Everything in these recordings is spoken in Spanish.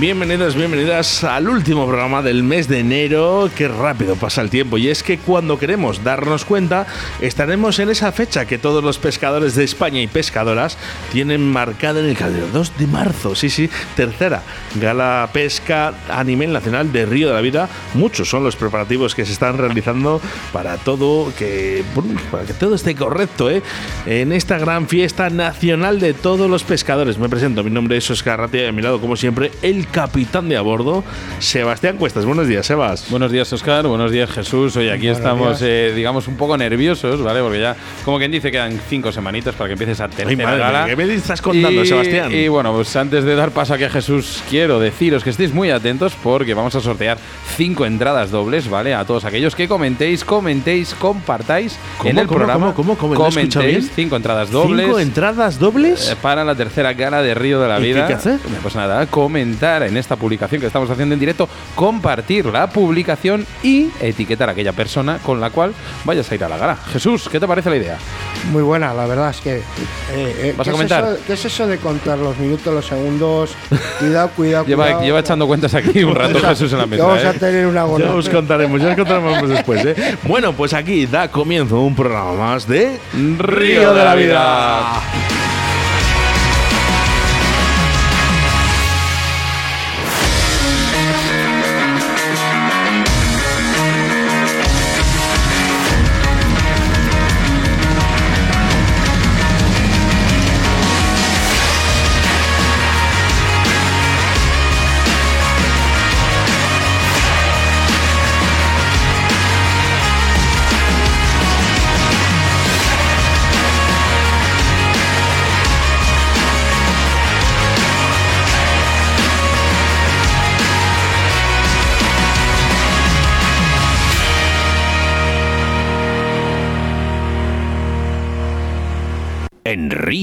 Bienvenidos, bienvenidas al último programa del mes de enero. Qué rápido pasa el tiempo. Y es que cuando queremos darnos cuenta, estaremos en esa fecha que todos los pescadores de España y pescadoras tienen marcada en el calendario. 2 de marzo, sí, sí, tercera gala pesca a nivel nacional de Río de la Vida. Muchos son los preparativos que se están realizando para todo que, para que todo esté correcto, ¿eh? En esta gran fiesta nacional de todos los pescadores. Me presento, mi nombre es Oscar Ratia y a mi lado, como siempre, el capitán de a bordo, Sebastián Cuestas. Buenos días, Sebas. Buenos días, Oscar. Buenos días, Jesús. Hoy aquí estamos, eh, digamos, un poco nerviosos, ¿vale? Porque ya, como quien dice, quedan cinco semanitas para que empieces a tener gala. ¿Qué me estás contando, Sebastián? Y bueno, pues antes de dar paso aquí a Jesús, quiero deciros que estéis muy atentos porque vamos a sortear cinco entradas dobles, ¿vale? A todos aquellos que comentéis, comentéis, compartáis en el programa. ¿Cómo, cómo, cómo? Comentéis cinco entradas dobles. ¿Cinco entradas dobles? Eh, para la tercera gala de Río de la Vida. ¿Qué, qué hacer? Pues nada, comentar en esta publicación que estamos haciendo en directo, compartir la publicación y etiquetar a aquella persona con la cual vayas a ir a la gala. Jesús, ¿qué te parece la idea? Muy buena, la verdad es que. Eh, eh, ¿Vas a ¿qué comentar? Es eso, ¿Qué es eso de contar los minutos, los segundos? Cuidado, cuidado, Lleva, cuidado. lleva echando cuentas aquí un rato Jesús en la mesa. Vamos ¿eh? a tener una Ya buena. os contaremos, ya os contaremos después, ¿eh? Bueno, pues aquí da comienzo un programa más de Río de la Vida.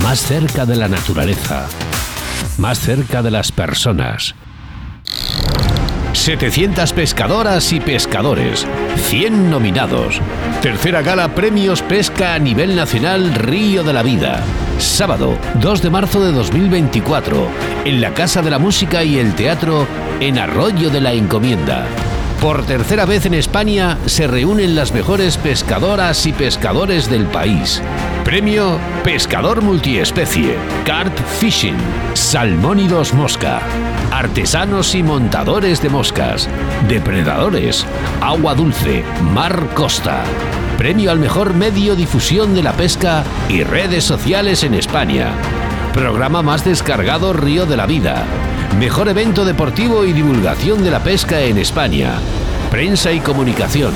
más cerca de la naturaleza, más cerca de las personas. 700 pescadoras y pescadores, 100 nominados. Tercera gala Premios Pesca a nivel nacional Río de la Vida. Sábado 2 de marzo de 2024, en la Casa de la Música y el Teatro en Arroyo de la Encomienda. Por tercera vez en España se reúnen las mejores pescadoras y pescadores del país. Premio Pescador Multiespecie, Carp Fishing, Salmónidos Mosca, Artesanos y Montadores de Moscas, Depredadores, Agua Dulce, Mar Costa. Premio al mejor medio difusión de la pesca y redes sociales en España. Programa más descargado Río de la Vida. Mejor evento deportivo y divulgación de la pesca en España. Prensa y comunicación.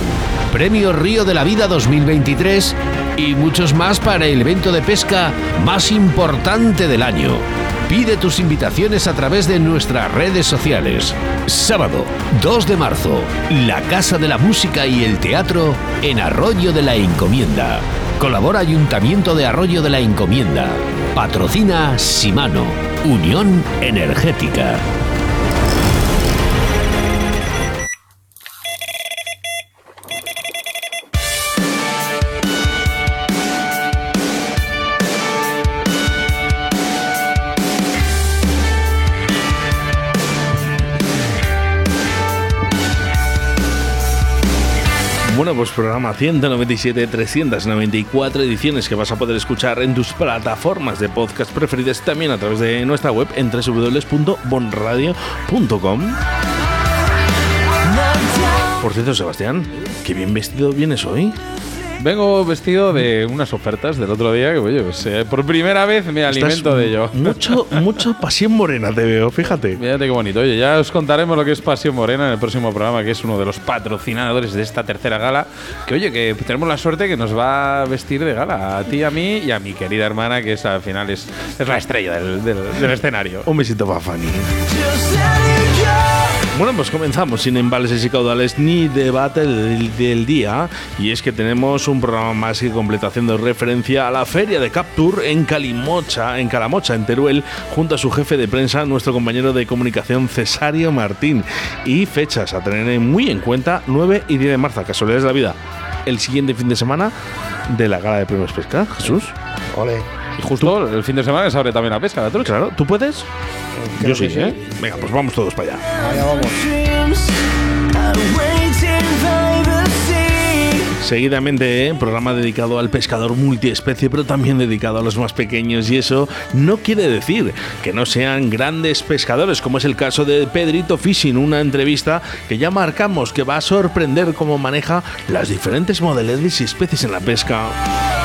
Premio Río de la Vida 2023 y muchos más para el evento de pesca más importante del año. Pide tus invitaciones a través de nuestras redes sociales. Sábado 2 de marzo, la Casa de la Música y el Teatro en Arroyo de la Encomienda. Colabora Ayuntamiento de Arroyo de la Encomienda. Patrocina Simano, Unión Energética. Bueno, pues programa 197, 394 ediciones que vas a poder escuchar en tus plataformas de podcast preferidas, también a través de nuestra web en www.bonradio.com. Por cierto, Sebastián, qué bien vestido vienes hoy. Vengo vestido de unas ofertas del otro día que, oye, pues, eh, por primera vez me alimento de ello. Mucho, mucho pasión morena te veo, fíjate. Fíjate qué bonito. Oye, ya os contaremos lo que es Pasión Morena en el próximo programa, que es uno de los patrocinadores de esta tercera gala. Que oye, que tenemos la suerte que nos va a vestir de gala a ti, a mí y a mi querida hermana, que es al final es, es la estrella del, del- del escenario. Un besito para Fanny. Bueno, pues comenzamos sin embalses y caudales ni debate del, día. Y es que tenemos un programa más que completo haciendo referencia a la feria de Capture en Calimocha, en Calamocha, en Teruel, junto a su jefe de prensa, nuestro compañero de comunicación Cesario Martín. Y fechas a tener muy en cuenta, 9 y 10 de marzo, casualidades de la vida. El siguiente fin de semana de la gala de premios pesca, Jesús. Ole. Y justo el fin de semana se abre también la pesca, la trucha. Claro, ¿tú puedes? Creo Yo sí, sí. ¿eh? Venga, pues vamos todos para allá. Allá vamos. Seguidamente, ¿eh? programa dedicado al pescador multiespecie, pero también dedicado a los más pequeños. Y eso no quiere decir que no sean grandes pescadores, como es el caso de Pedrito Fishing, una entrevista que ya marcamos que va a sorprender cómo maneja las diferentes modalidades y especies en la pesca.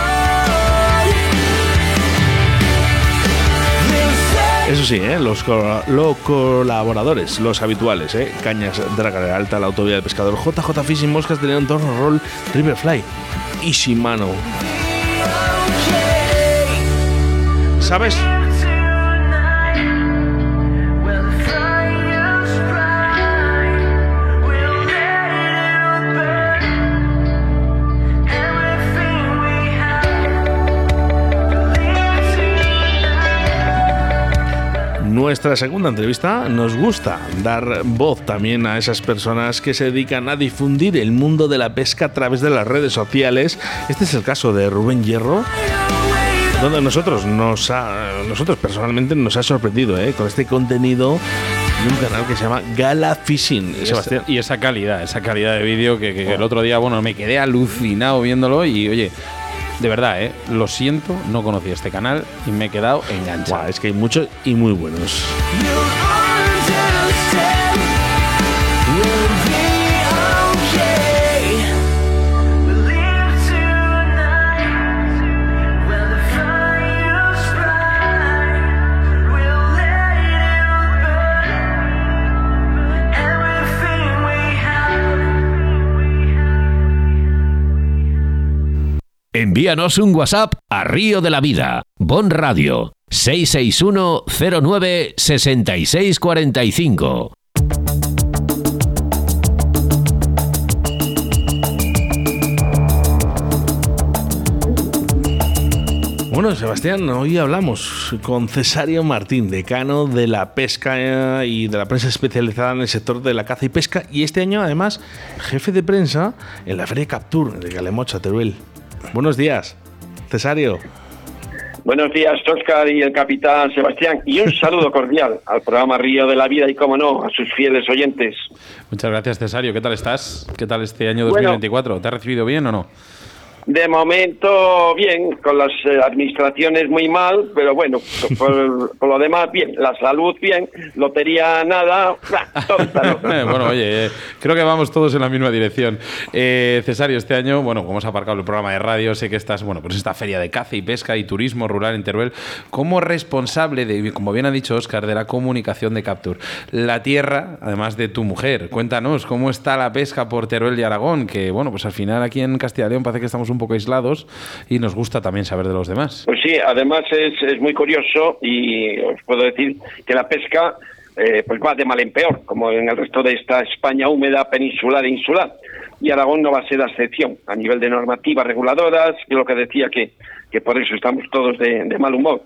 Eso sí, ¿eh? los, co- los colaboradores, los habituales, ¿eh? Cañas, Draga Alta, la autovía del pescador, JJ Fishing, Moscas de León, Torno Roll, Riverfly y Shimano. ¿Sabes? Nuestra segunda entrevista nos gusta dar voz también a esas personas que se dedican a difundir el mundo de la pesca a través de las redes sociales. Este es el caso de Rubén Hierro, donde nosotros nos ha- nosotros personalmente nos ha sorprendido ¿eh? con este contenido de un canal que se llama Gala Fishing. Y Sebastián. esa, y esa calidad, esa calidad de vídeo que, que- que el otro día, bueno, me quedé alucinado viéndolo y oye, de verdad, ¿eh? lo siento, no conocía este canal y me he quedado enganchado. Es que hay muchos y muy buenos. Envíanos un WhatsApp a Río de la Vida, Bon Radio, 661 09 6645. Bueno, Sebastián, hoy hablamos con Cesario Martín, decano de la pesca y de la prensa especializada en el sector de la caza y pesca, y este año además jefe de prensa en la Feria Captur de Galemocha, Teruel. Buenos días, Cesario. Buenos días, Oscar y el capitán Sebastián. Y un saludo cordial al programa Río de la Vida y, como no, a sus fieles oyentes. Muchas gracias, Cesario. ¿Qué tal estás? ¿Qué tal este año Bueno. 2024? ¿Te ha recibido bien o no? De momento, bien, con las eh, administraciones muy mal, pero bueno, por, lo demás, bien. La salud, bien. Lotería, nada. está loco. bueno, oye, eh, creo que vamos todos en la misma dirección. Eh, Cesario, este año, bueno, como hemos aparcado el programa de radio, sé que estás, bueno, pues esta feria de caza y pesca y turismo rural en Teruel, como responsable de, como bien ha dicho Oscar, de la comunicación de Capture. La tierra, además de tu mujer. Cuéntanos, ¿cómo está la pesca por Teruel y Aragón? Que, bueno, pues al final aquí en Castilla y León parece que estamos un poco aislados y nos gusta también saber de los demás. Pues sí, además es, es muy curioso y os puedo decir que la pesca eh, pues va de mal en peor, como en el resto de esta España húmeda, peninsular e insular. Y Aragón no va a ser la excepción a nivel de normativas reguladoras, y lo que decía que, que por eso estamos todos de, de mal humor,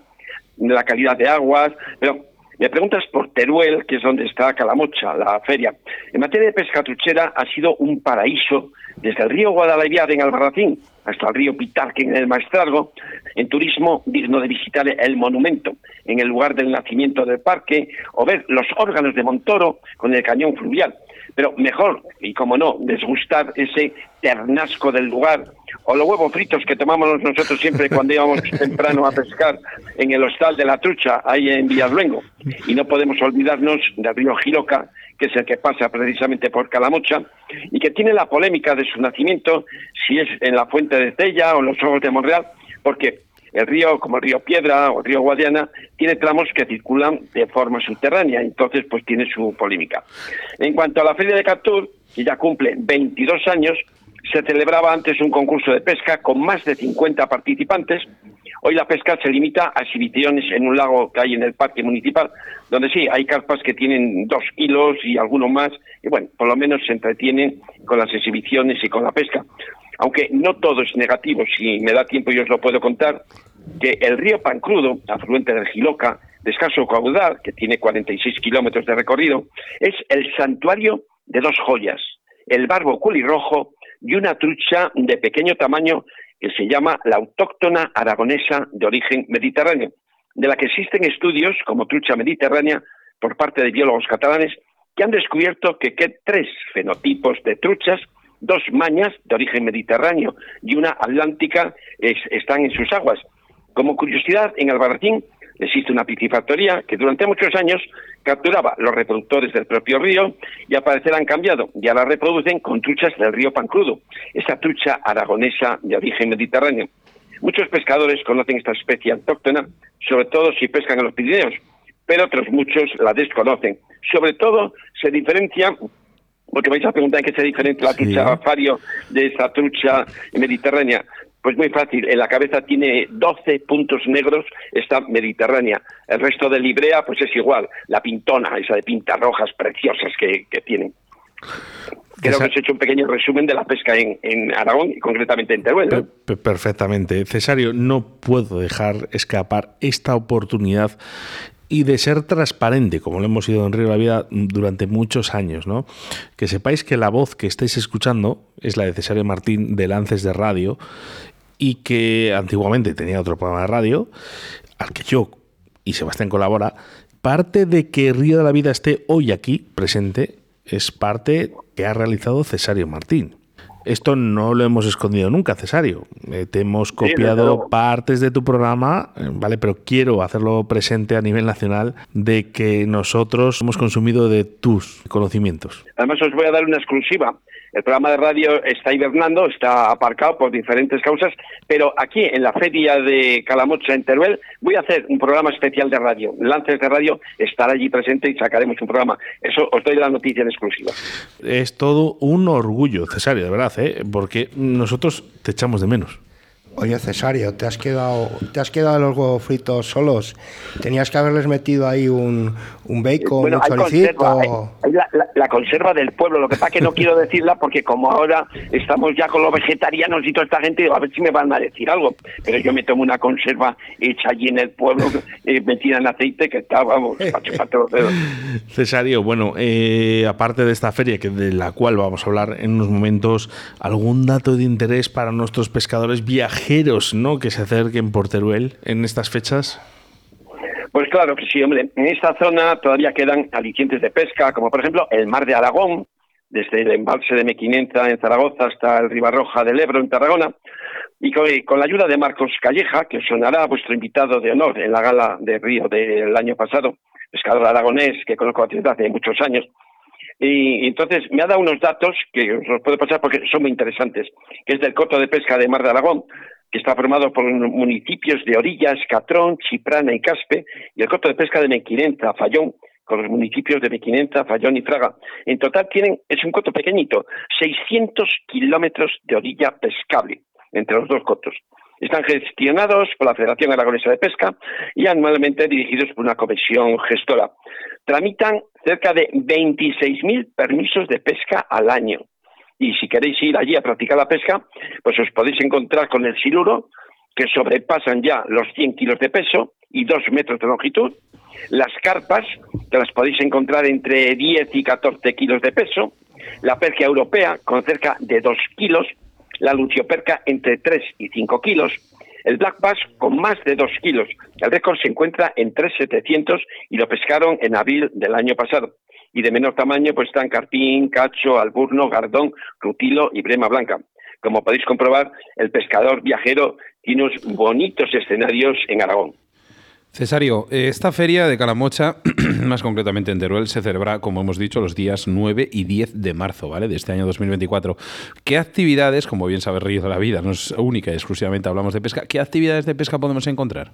de la calidad de aguas, pero me preguntas por Teruel, que es donde está Calamocha, la feria. En materia de pesca truchera ha sido un paraíso desde el río Guadalaviar en Albarracín hasta el río Pitarque en el Maestrazgo, en turismo digno de visitar el monumento en el lugar del nacimiento del parque o ver los órganos de Montoro con el cañón fluvial. Pero mejor, y como no, desgustar ese ternasco del lugar o los huevos fritos que tomamos nosotros siempre cuando íbamos temprano a pescar en el hostal de la trucha, ahí en Villarluengo. Y no podemos olvidarnos del río Giroca, que es el que pasa precisamente por Calamocha, y que tiene la polémica de su nacimiento, si es en la fuente de Tella o en los ojos de Monreal, porque el río, como el río Piedra o el río Guadiana, tiene tramos que circulan de forma subterránea, entonces pues tiene su polémica. En cuanto a la Feria de Captur, que ya cumple 22 años, se celebraba antes un concurso de pesca con más de 50 participantes. Hoy la pesca se limita a exhibiciones en un lago que hay en el parque municipal, donde sí, hay carpas que tienen dos kilos y algunos más, y bueno, por lo menos se entretienen con las exhibiciones y con la pesca. Aunque no todo es negativo, si me da tiempo yo os lo puedo contar, que el río Pancrudo, afluente del Giloca, de escaso caudal, que tiene 46 kilómetros de recorrido, es el santuario de dos joyas, el barbo culirrojo y una trucha de pequeño tamaño que se llama la autóctona aragonesa de origen mediterráneo, de la que existen estudios como trucha mediterránea por parte de biólogos catalanes que han descubierto que, que tres fenotipos de truchas, dos mañas de origen mediterráneo y una atlántica están en sus aguas. Como curiosidad, en Albarracín existe una piscifactoría que durante muchos años capturaba los reproductores del propio río y al parecer han cambiado. Ya la reproducen con truchas del río Pancrudo, esa trucha aragonesa de origen mediterráneo. Muchos pescadores conocen esta especie autóctona, sobre todo si pescan en los Pirineos, pero otros muchos la desconocen. Sobre todo se diferencia porque vais a preguntar en qué se diferencia la trucha fario de esa trucha mediterránea. Pues muy fácil, en la cabeza tiene 12 puntos negros, está mediterránea. El resto de Librea, pues es igual, la pintona, esa de pintas rojas preciosas que, tienen. Creo que os he hecho un pequeño resumen de la pesca en, Aragón y concretamente en Teruel. Perfectamente. Cesario, no puedo dejar escapar esta oportunidad y de ser transparente, como lo hemos sido en Río de la Vida durante muchos años, ¿no? Que sepáis que la voz que estáis escuchando es la de Cesario Martín de Lances de Radio y que antiguamente tenía otro programa de radio, al que yo y Sebastián colabora, parte de que Río de la Vida esté hoy aquí presente es parte que ha realizado Cesario Martín. Esto no lo hemos escondido nunca, Cesario. Eh, te hemos copiado partes de tu programa, eh, ¿vale? Pero quiero hacerlo presente a nivel nacional de que nosotros hemos consumido de tus conocimientos. Además, os voy a dar una exclusiva. El programa de radio está hibernando, está aparcado por diferentes causas, pero aquí en la feria de Calamocha en Teruel voy a hacer un programa especial de radio. Lances de radio estará allí presente y sacaremos un programa. Eso os doy la noticia en exclusiva. Es todo un orgullo, Cesario, de verdad, ¿eh? porque nosotros te echamos de menos. Oye, Cesario, te has quedado, te has quedado los huevos fritos solos. Tenías que haberles metido ahí un, un bacon, un choricito. la, conserva del pueblo. Lo que pasa es que no quiero decirla porque como ahora estamos ya con los vegetarianos y toda esta gente, a ver si me van a decir algo. Pero yo me tomo una conserva hecha allí en el pueblo, eh, metida en aceite, que está, vamos, para los dedos. Cesario, bueno, eh, aparte de esta feria, que de la cual vamos a hablar en unos momentos, ¿algún dato de interés para nuestros pescadores viajeros? ¿No? que se acerquen por Teruel en estas fechas? Pues claro que sí, hombre. En esta zona todavía quedan alicientes de pesca, como por ejemplo el mar de Aragón, desde el embalse de Mequinenza en Zaragoza hasta el Ribarroja del Ebro en Tarragona, y con, la ayuda de Marcos Calleja, que sonará vuestro invitado de honor en la gala de Río del año pasado, pescador aragonés que conozco desde hace muchos años, y entonces me ha dado unos datos que os los puedo pasar porque son muy interesantes, que es del coto de pesca de Mar de Aragón, está formado por municipios de Orillas, Catrón, Chiprana y Caspe, y el coto de pesca de Mequinenza, Fallón, con los municipios de Mequinenza, Fallón y Fraga. En total tienen, es un coto pequeñito, 600 kilómetros de orilla pescable entre los dos cotos. Están gestionados por la Federación Aragonesa de Pesca y anualmente dirigidos por una comisión gestora. Tramitan cerca de 26.000 permisos de pesca al año y si queréis ir allí a practicar la pesca, pues os podéis encontrar con el siluro, que sobrepasan ya los 100 kilos de peso y 2 metros de longitud, las carpas, que las podéis encontrar entre 10 y 14 kilos de peso, la perca europea, con cerca de 2 kilos, la lucioperca entre 3 y 5 kilos, el black bass con más de 2 kilos. El récord se encuentra en 3,700 y lo pescaron en abril del año pasado y de menor tamaño pues están carpín, cacho, alburno, gardón, rutilo y brema blanca. Como podéis comprobar, el pescador viajero tiene unos bonitos escenarios en Aragón. Cesario, eh, esta feria de Calamocha, más concretamente en Teruel, se celebra, como hemos dicho, los días 9 y 10 de marzo, ¿vale? De este año 2024. ¿Qué actividades, como bien sabe Río de la Vida, no es única y exclusivamente hablamos de pesca, ¿qué actividades de pesca podemos encontrar?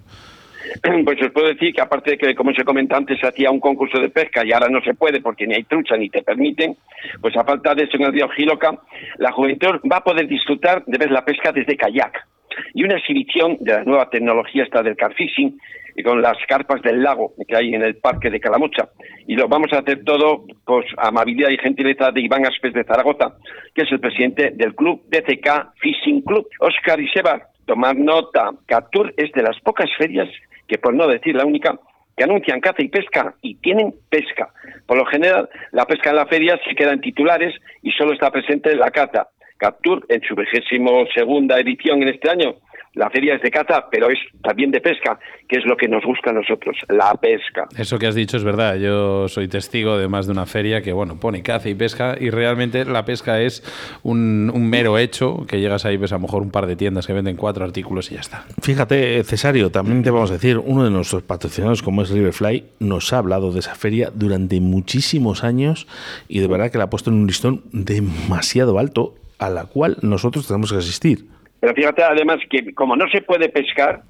Pues os puedo decir que aparte de que, como se comenta antes, se hacía un concurso de pesca y ahora no se puede porque ni hay trucha ni te permiten, pues a falta de eso en el río Giloca, la juventud va a poder disfrutar de ver la pesca desde kayak y una exhibición de la nueva tecnología esta del carfishing y con las carpas del lago que hay en el parque de Calamocha. Y lo vamos a hacer todo con amabilidad y gentileza de Iván Aspes de Zaragoza, que es el presidente del club DCK Fishing Club. Oscar y Seba, tomar nota, Captur es de las pocas ferias, que por no decir la única, que anuncian caza y pesca y tienen pesca. Por lo general, la pesca en la feria se queda en titulares y solo está presente la caza. Captur, en su vigésimo segunda edición en este año, la feria es de caza, pero es también de pesca, que es lo que nos gusta a nosotros, la pesca. Eso que has dicho es verdad. Yo soy testigo de más de una feria que, bueno, pone caza y pesca y realmente la pesca es un, mero hecho, que llegas ahí, ves a lo mejor un par de tiendas que venden cuatro artículos y ya está. Fíjate, Cesario, también te vamos a decir, uno de nuestros patrocinadores, como es Riverfly, nos ha hablado de esa feria durante muchísimos años y de verdad que la ha puesto en un listón demasiado alto a la cual nosotros tenemos que asistir. Pero fíjate además que como no se puede pescar,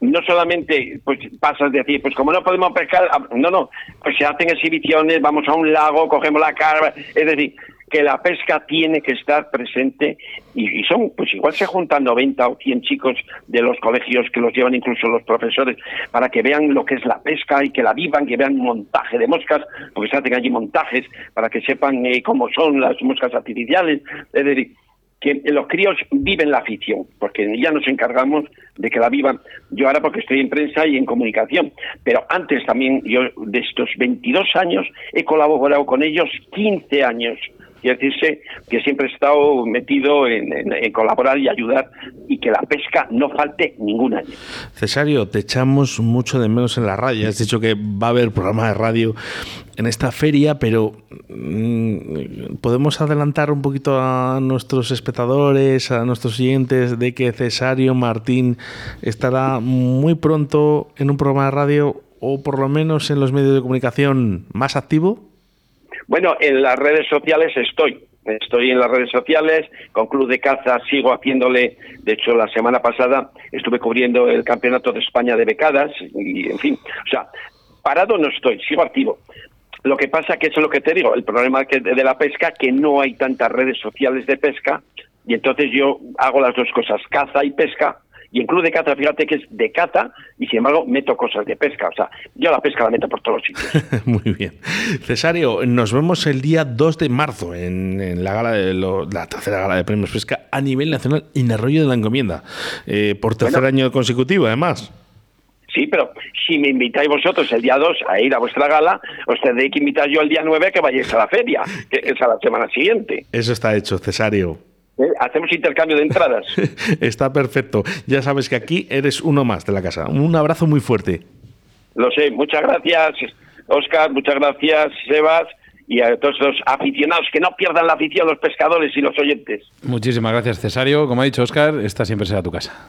no solamente pues pasas de decir, pues como no podemos pescar, ah, no, no, pues se hacen exhibiciones, vamos a un lago, cogemos la carga, es decir, que la pesca tiene que estar presente y, son, pues igual se juntan 90 o 100 chicos de los colegios que los llevan incluso los profesores para que vean lo que es la pesca y que la vivan, que vean montaje de moscas, porque se hacen allí montajes para que sepan eh, cómo son las moscas artificiales, es decir, que los críos viven la afición, porque ya nos encargamos de que la vivan. Yo ahora porque estoy en prensa y en comunicación, pero antes también yo de estos 22 años he colaborado con ellos 15 años Quiere decirse que siempre he estado metido en, colaborar y ayudar y que la pesca no falte ningún año. Cesario, te echamos mucho de menos en la radio. Has dicho que va a haber programa de radio en esta feria, pero mm, podemos adelantar un poquito a nuestros espectadores, a nuestros oyentes, de que Cesario Martín estará muy pronto en un programa de radio o por lo menos en los medios de comunicación más activo. Bueno, en las redes sociales estoy. Estoy en las redes sociales, con Club de Caza sigo haciéndole, de hecho la semana pasada estuve cubriendo el Campeonato de España de becadas y en fin, o sea, parado no estoy, sigo activo. Lo que pasa que eso es lo que te digo, el problema de la pesca que no hay tantas redes sociales de pesca y entonces yo hago las dos cosas, caza y pesca, y en Club de Caza, fíjate que es de caza y sin embargo meto cosas de pesca. O sea, yo la pesca la meto por todos los sitios. Muy bien. Cesario, nos vemos el día 2 de marzo en, la gala de la tercera gala de premios pesca a nivel nacional en Arroyo de la Encomienda. Eh, por tercer año consecutivo, además. Sí, pero si me invitáis vosotros el día 2 a ir a vuestra gala, os tendré que invitar yo el día 9 a que vayáis a la feria, que es a la semana siguiente. Eso está hecho, Cesario. ¿Eh? Hacemos intercambio de entradas. Está perfecto. Ya sabes que aquí eres uno más de la casa. Un abrazo muy fuerte. Lo sé. Muchas gracias, Oscar. Muchas gracias, Sebas. Y a todos los aficionados, que no pierdan la afición, los pescadores y los oyentes. Muchísimas gracias, Cesario. Como ha dicho Oscar, esta siempre será tu casa.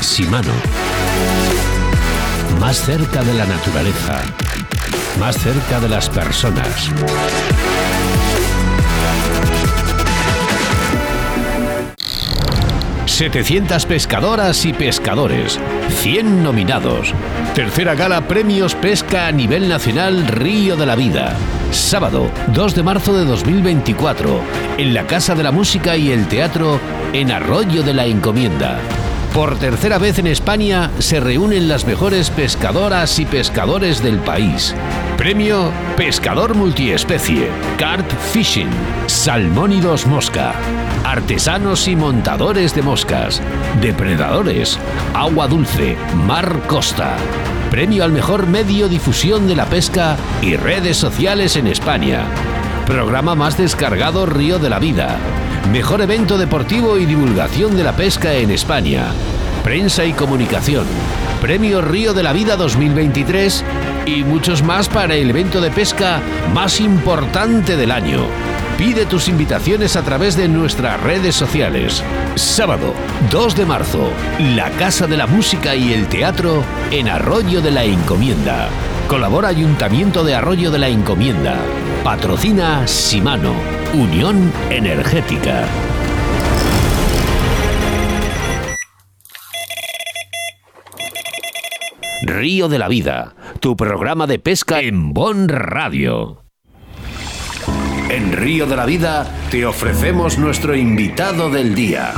Simano. Más cerca de la naturaleza. Más cerca de las personas. 700 pescadoras y pescadores, 100 nominados. Tercera gala Premios Pesca a nivel nacional Río de la Vida. Sábado 2 de marzo de 2024, en la Casa de la Música y el Teatro en Arroyo de la Encomienda. Por tercera vez en España se reúnen las mejores pescadoras y pescadores del país. Premio Pescador Multiespecie, Carp Fishing, Salmónidos Mosca, Artesanos y Montadores de Moscas, Depredadores, Agua Dulce, Mar Costa. Premio al mejor medio difusión de la pesca y redes sociales en España. Programa más descargado Río de la Vida. Mejor evento deportivo y divulgación de la pesca en España. Prensa y comunicación. Premio Río de la Vida 2023 y muchos más para el evento de pesca más importante del año. Pide tus invitaciones a través de nuestras redes sociales. Sábado 2 de marzo, la Casa de la Música y el Teatro en Arroyo de la Encomienda. Colabora Ayuntamiento de Arroyo de la Encomienda. Patrocina Simano, Unión Energética. Río de la Vida, tu programa de pesca en Bon Radio. En Río de la Vida te ofrecemos nuestro invitado del día.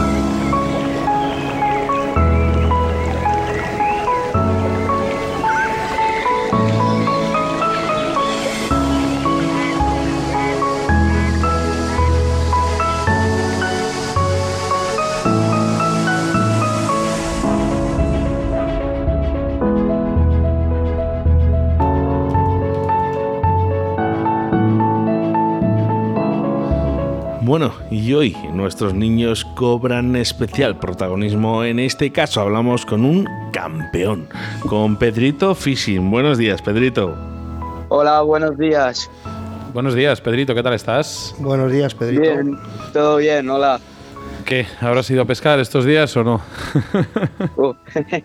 Bueno, y hoy nuestros niños cobran especial protagonismo. En este caso hablamos con un campeón, con Pedrito Fishing. Buenos días, Pedrito. Hola, buenos días. Buenos días, Pedrito, ¿qué tal estás? Buenos días, Pedrito. Bien, todo bien, hola. ¿Qué? ¿Habrás ido a pescar estos días o no? Uh,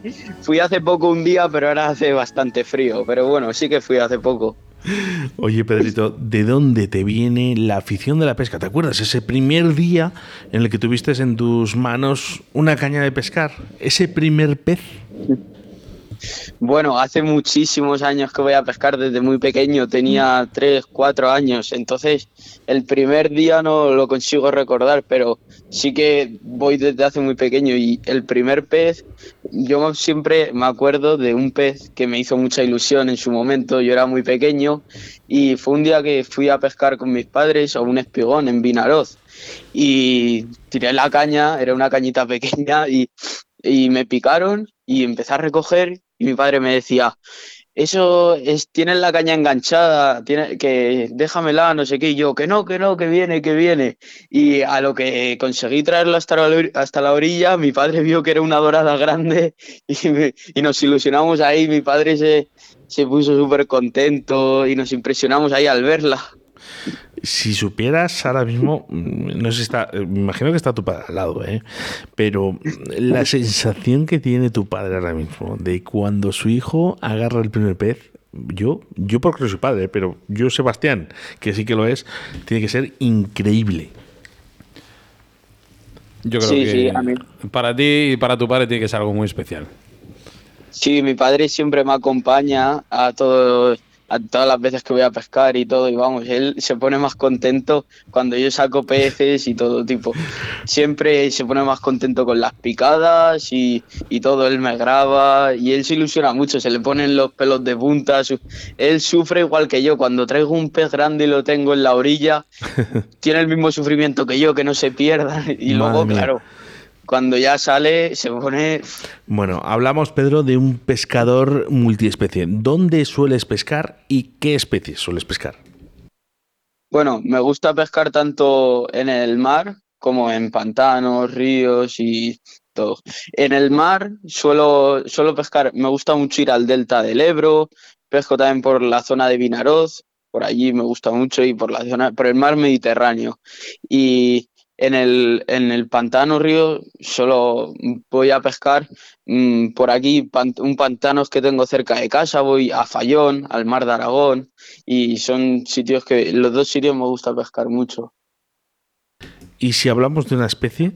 fui hace poco un día, pero ahora hace bastante frío. Pero bueno, sí que fui hace poco. Oye, Pedrito, ¿de dónde te viene la afición de la pesca? ¿Te acuerdas ese primer día en el que tuviste en tus manos una caña de pescar? ¿Ese primer pez? Bueno, hace muchísimos años que voy a pescar. Desde muy pequeño, tenía 3, 4 años, entonces el primer día no lo consigo recordar, pero sí que voy desde hace muy pequeño. Y el primer pez, yo siempre me acuerdo de un pez que me hizo mucha ilusión en su momento, yo era muy pequeño y fue un día que fui a pescar con mis padres a un espigón en Vinaroz y tiré la caña, era una cañita pequeña y, y me picaron y empecé a recoger y mi padre me decía, eso es, tienes la caña enganchada, tiene, que déjamela, no sé qué, y yo, que no, que no, que viene, que viene. Y a lo que conseguí traerlo hasta la, hasta la orilla, mi padre vio que era una dorada grande y, y nos ilusionamos ahí, mi padre se, se puso súper contento y nos impresionamos ahí al verla. Si supieras ahora mismo, mm, no sé, está, me imagino que está tu padre al lado, ¿eh? pero la sensación que tiene tu padre ahora mismo de cuando su hijo agarra el primer pez, yo, yo porque soy su padre, pero yo, Sebastián, que sí que lo es, tiene que ser increíble. Yo creo que para ti y para tu padre tiene que ser algo muy especial. Sí, mi padre siempre me acompaña a todo a todas las veces que voy a pescar y todo, y vamos, él se pone más contento cuando yo saco peces y todo tipo. Siempre se pone más contento con las picadas y, y todo, él me graba y él se ilusiona mucho, se le ponen los pelos de punta, él sufre igual que yo, cuando traigo un pez grande y lo tengo en la orilla, tiene el mismo sufrimiento que yo, que no se pierda, y luego, claro cuando ya sale se pone... Bueno, hablamos, Pedro, de un pescador multiespecie. ¿Dónde sueles pescar y qué especies sueles pescar? Bueno, me gusta pescar tanto en el mar como en pantanos, ríos y todo. En el mar suelo, suelo pescar, me gusta mucho ir al delta del Ebro, pesco también por la zona de Vinaroz, por allí me gusta mucho y por la zona, por el mar Mediterráneo. Y en el, en el pantano río solo voy a pescar mm, por aquí, un pantanos que tengo cerca de casa, voy a Fallón, al mar de Aragón, y son sitios que, los dos sitios me gusta pescar mucho. ¿Y si hablamos de una especie?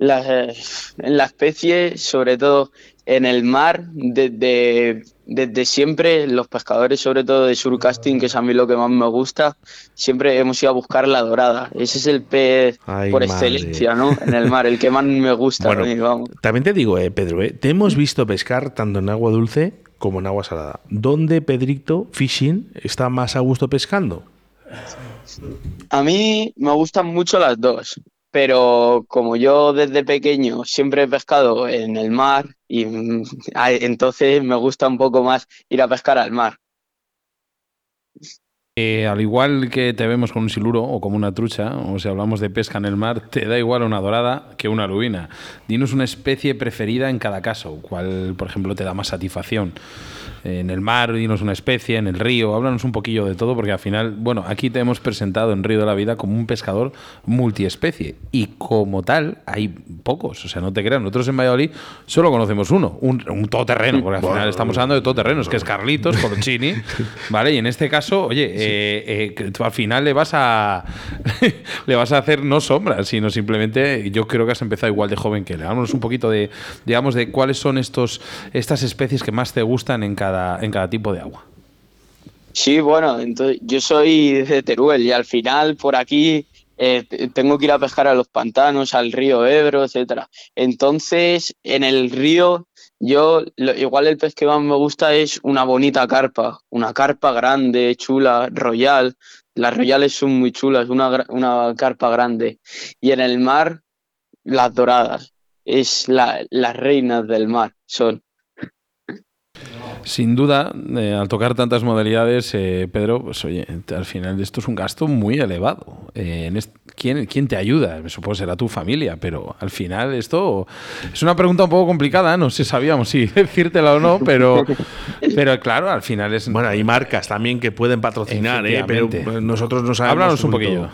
en la especie, sobre todo en el mar, desde, desde siempre, los pescadores, sobre todo de surcasting, que es a mí lo que más me gusta, siempre hemos ido a buscar la dorada. Ese es el pez por excelencia, ¿no? En el mar, el que más me gusta. También te digo, eh, Pedro, eh, te hemos visto pescar tanto en agua dulce como en agua salada. ¿Dónde, Pedrito, Fishing, está más a gusto pescando? A mí me gustan mucho las dos pero como yo desde pequeño siempre he pescado en el mar y mm, entonces me gusta un poco más ir a pescar al mar. Eh, al igual que te vemos con un siluro o como una trucha, o si hablamos de pesca en el mar, te da igual una dorada que una lubina. Dinos una especie preferida en cada caso, cuál, por ejemplo, te da más satisfacción en el mar, dinos una especie, en el río, háblanos un poquillo de todo, porque al final, bueno, aquí te hemos presentado en Río de la Vida como un pescador multiespecie y como tal hay pocos, o sea, no te creas, nosotros en Valladolid solo conocemos uno, un, todoterreno, porque al final estamos hablando de todoterrenos, que es Carlitos, Porcini, ¿vale? Y en este caso, oye, eh, eh, al final le vas a le vas a hacer no sombras, sino simplemente, yo creo que has empezado igual de joven que él. Háblanos un poquito de, digamos, de cuáles son estos, estas especies que más te gustan en cada en cada tipo de agua. Sí, bueno, entonces yo soy de Teruel y al final por aquí eh, tengo que ir a pescar a los pantanos, al río Ebro, etcétera. Entonces, en el río, yo igual el pez que más me gusta es una bonita carpa, una carpa grande, chula, royal. Las royales son muy chulas, una, una carpa grande. Y en el mar, las doradas. Es la, las reinas del mar, son. Sin duda, eh, al tocar tantas modalidades, eh, Pedro, pues oye, al final esto es un gasto muy elevado. Eh, ¿quién, ¿quién, te ayuda? Eso puede ser a tu familia, pero al final esto es una pregunta un poco complicada, no sé sabíamos si decírtela o no, pero, pero claro, al final es... Bueno, hay marcas también que pueden patrocinar, pero nosotros no sabemos... Háblanos un poquillo.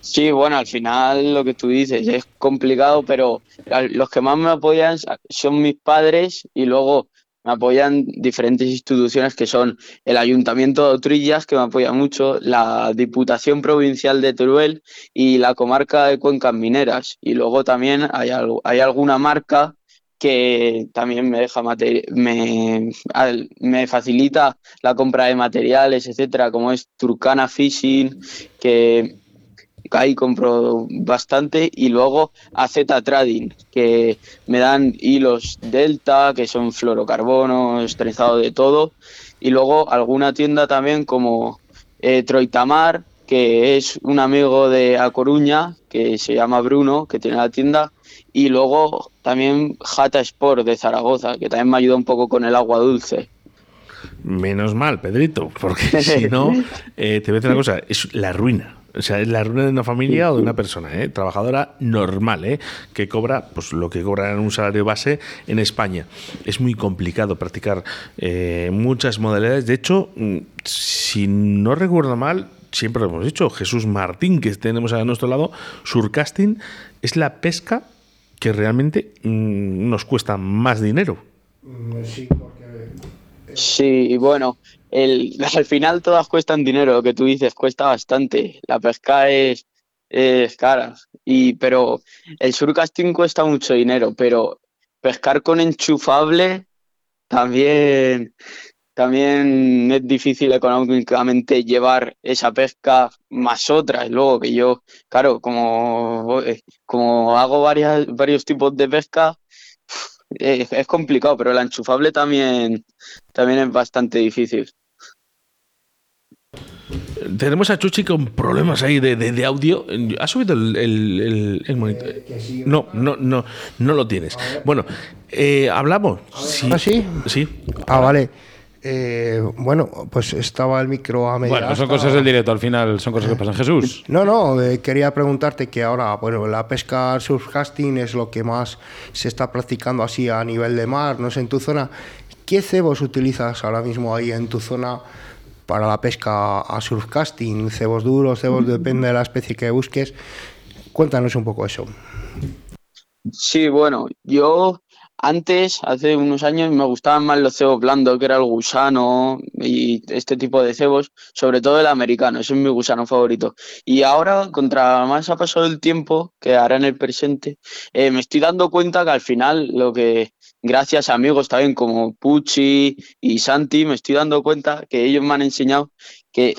Sí, bueno, al final lo que tú dices es complicado, pero los que más me apoyan son mis padres y luego me apoyan diferentes instituciones que son el Ayuntamiento de Otrillas, que me apoya mucho, la Diputación Provincial de Teruel y la comarca de Cuencas Mineras. Y luego también hay, hay alguna marca que también me deja me, me facilita la compra de materiales, etcétera, como es Turcana Fishing, que ahí compro bastante y luego a Z Trading que me dan hilos Delta que son fluorocarbono estrezado de todo. Y luego alguna tienda también como eh, Troitamar que es un amigo de A Coruña que se llama Bruno que tiene la tienda. Y luego también Jata Sport de Zaragoza que también me ayuda un poco con el agua dulce. Menos mal, Pedrito, porque si no, eh, te voy a decir una cosa, es la ruina. O sea, es la ruina de una familia o de una persona, ¿eh? trabajadora normal, ¿eh? que cobra pues lo que cobra en un salario base en España. Es muy complicado practicar eh, muchas modalidades. De hecho, mm, si no recuerdo mal, siempre lo hemos dicho, Jesús Martín, que tenemos a nuestro lado, surcasting es la pesca que realmente mm, nos cuesta más dinero. Sí, porque... Sí, bueno, al final todas cuestan dinero, lo que tú dices cuesta bastante. La pesca es, cara, y, pero el surcasting cuesta mucho dinero, pero pescar con enchufable también, también es difícil económicamente llevar esa pesca más otras. Luego que yo, claro, como, como hago varios tipos de pesca, es, complicado, pero la enchufable también, también es bastante difícil. Tenemos a Chuchi con problemas ahí de, audio. ¿Ha subido el, monitor? No, no, no, no lo tienes. Bueno, eh, hablamos. Sí. ¿Ah, sí? Sí. Ah, vale. Eh, bueno, pues estaba el micro a media. Bueno, son cosas del directo, al final son cosas que pasan. Jesús. No, no, eh, quería preguntarte que ahora, bueno, la pesca surfcasting es lo que más se está practicando así a nivel de mar, no sé, en tu zona. ¿Qué cebos utilizas ahora mismo ahí en tu zona para la pesca a surfcasting? Cebos duros, cebos, depende de la especie que busques. Cuéntanos un poco eso. Sí, bueno, yo antes, hace unos años, me gustaban más los cebos blandos, que era el gusano y este tipo de cebos, sobre todo el americano, ese es mi gusano favorito. Y ahora, contra más ha pasado el tiempo, que ahora en el presente, eh, me estoy dando cuenta que al final lo que, gracias a amigos también como Pucci y Santi, me estoy dando cuenta que ellos me han enseñado que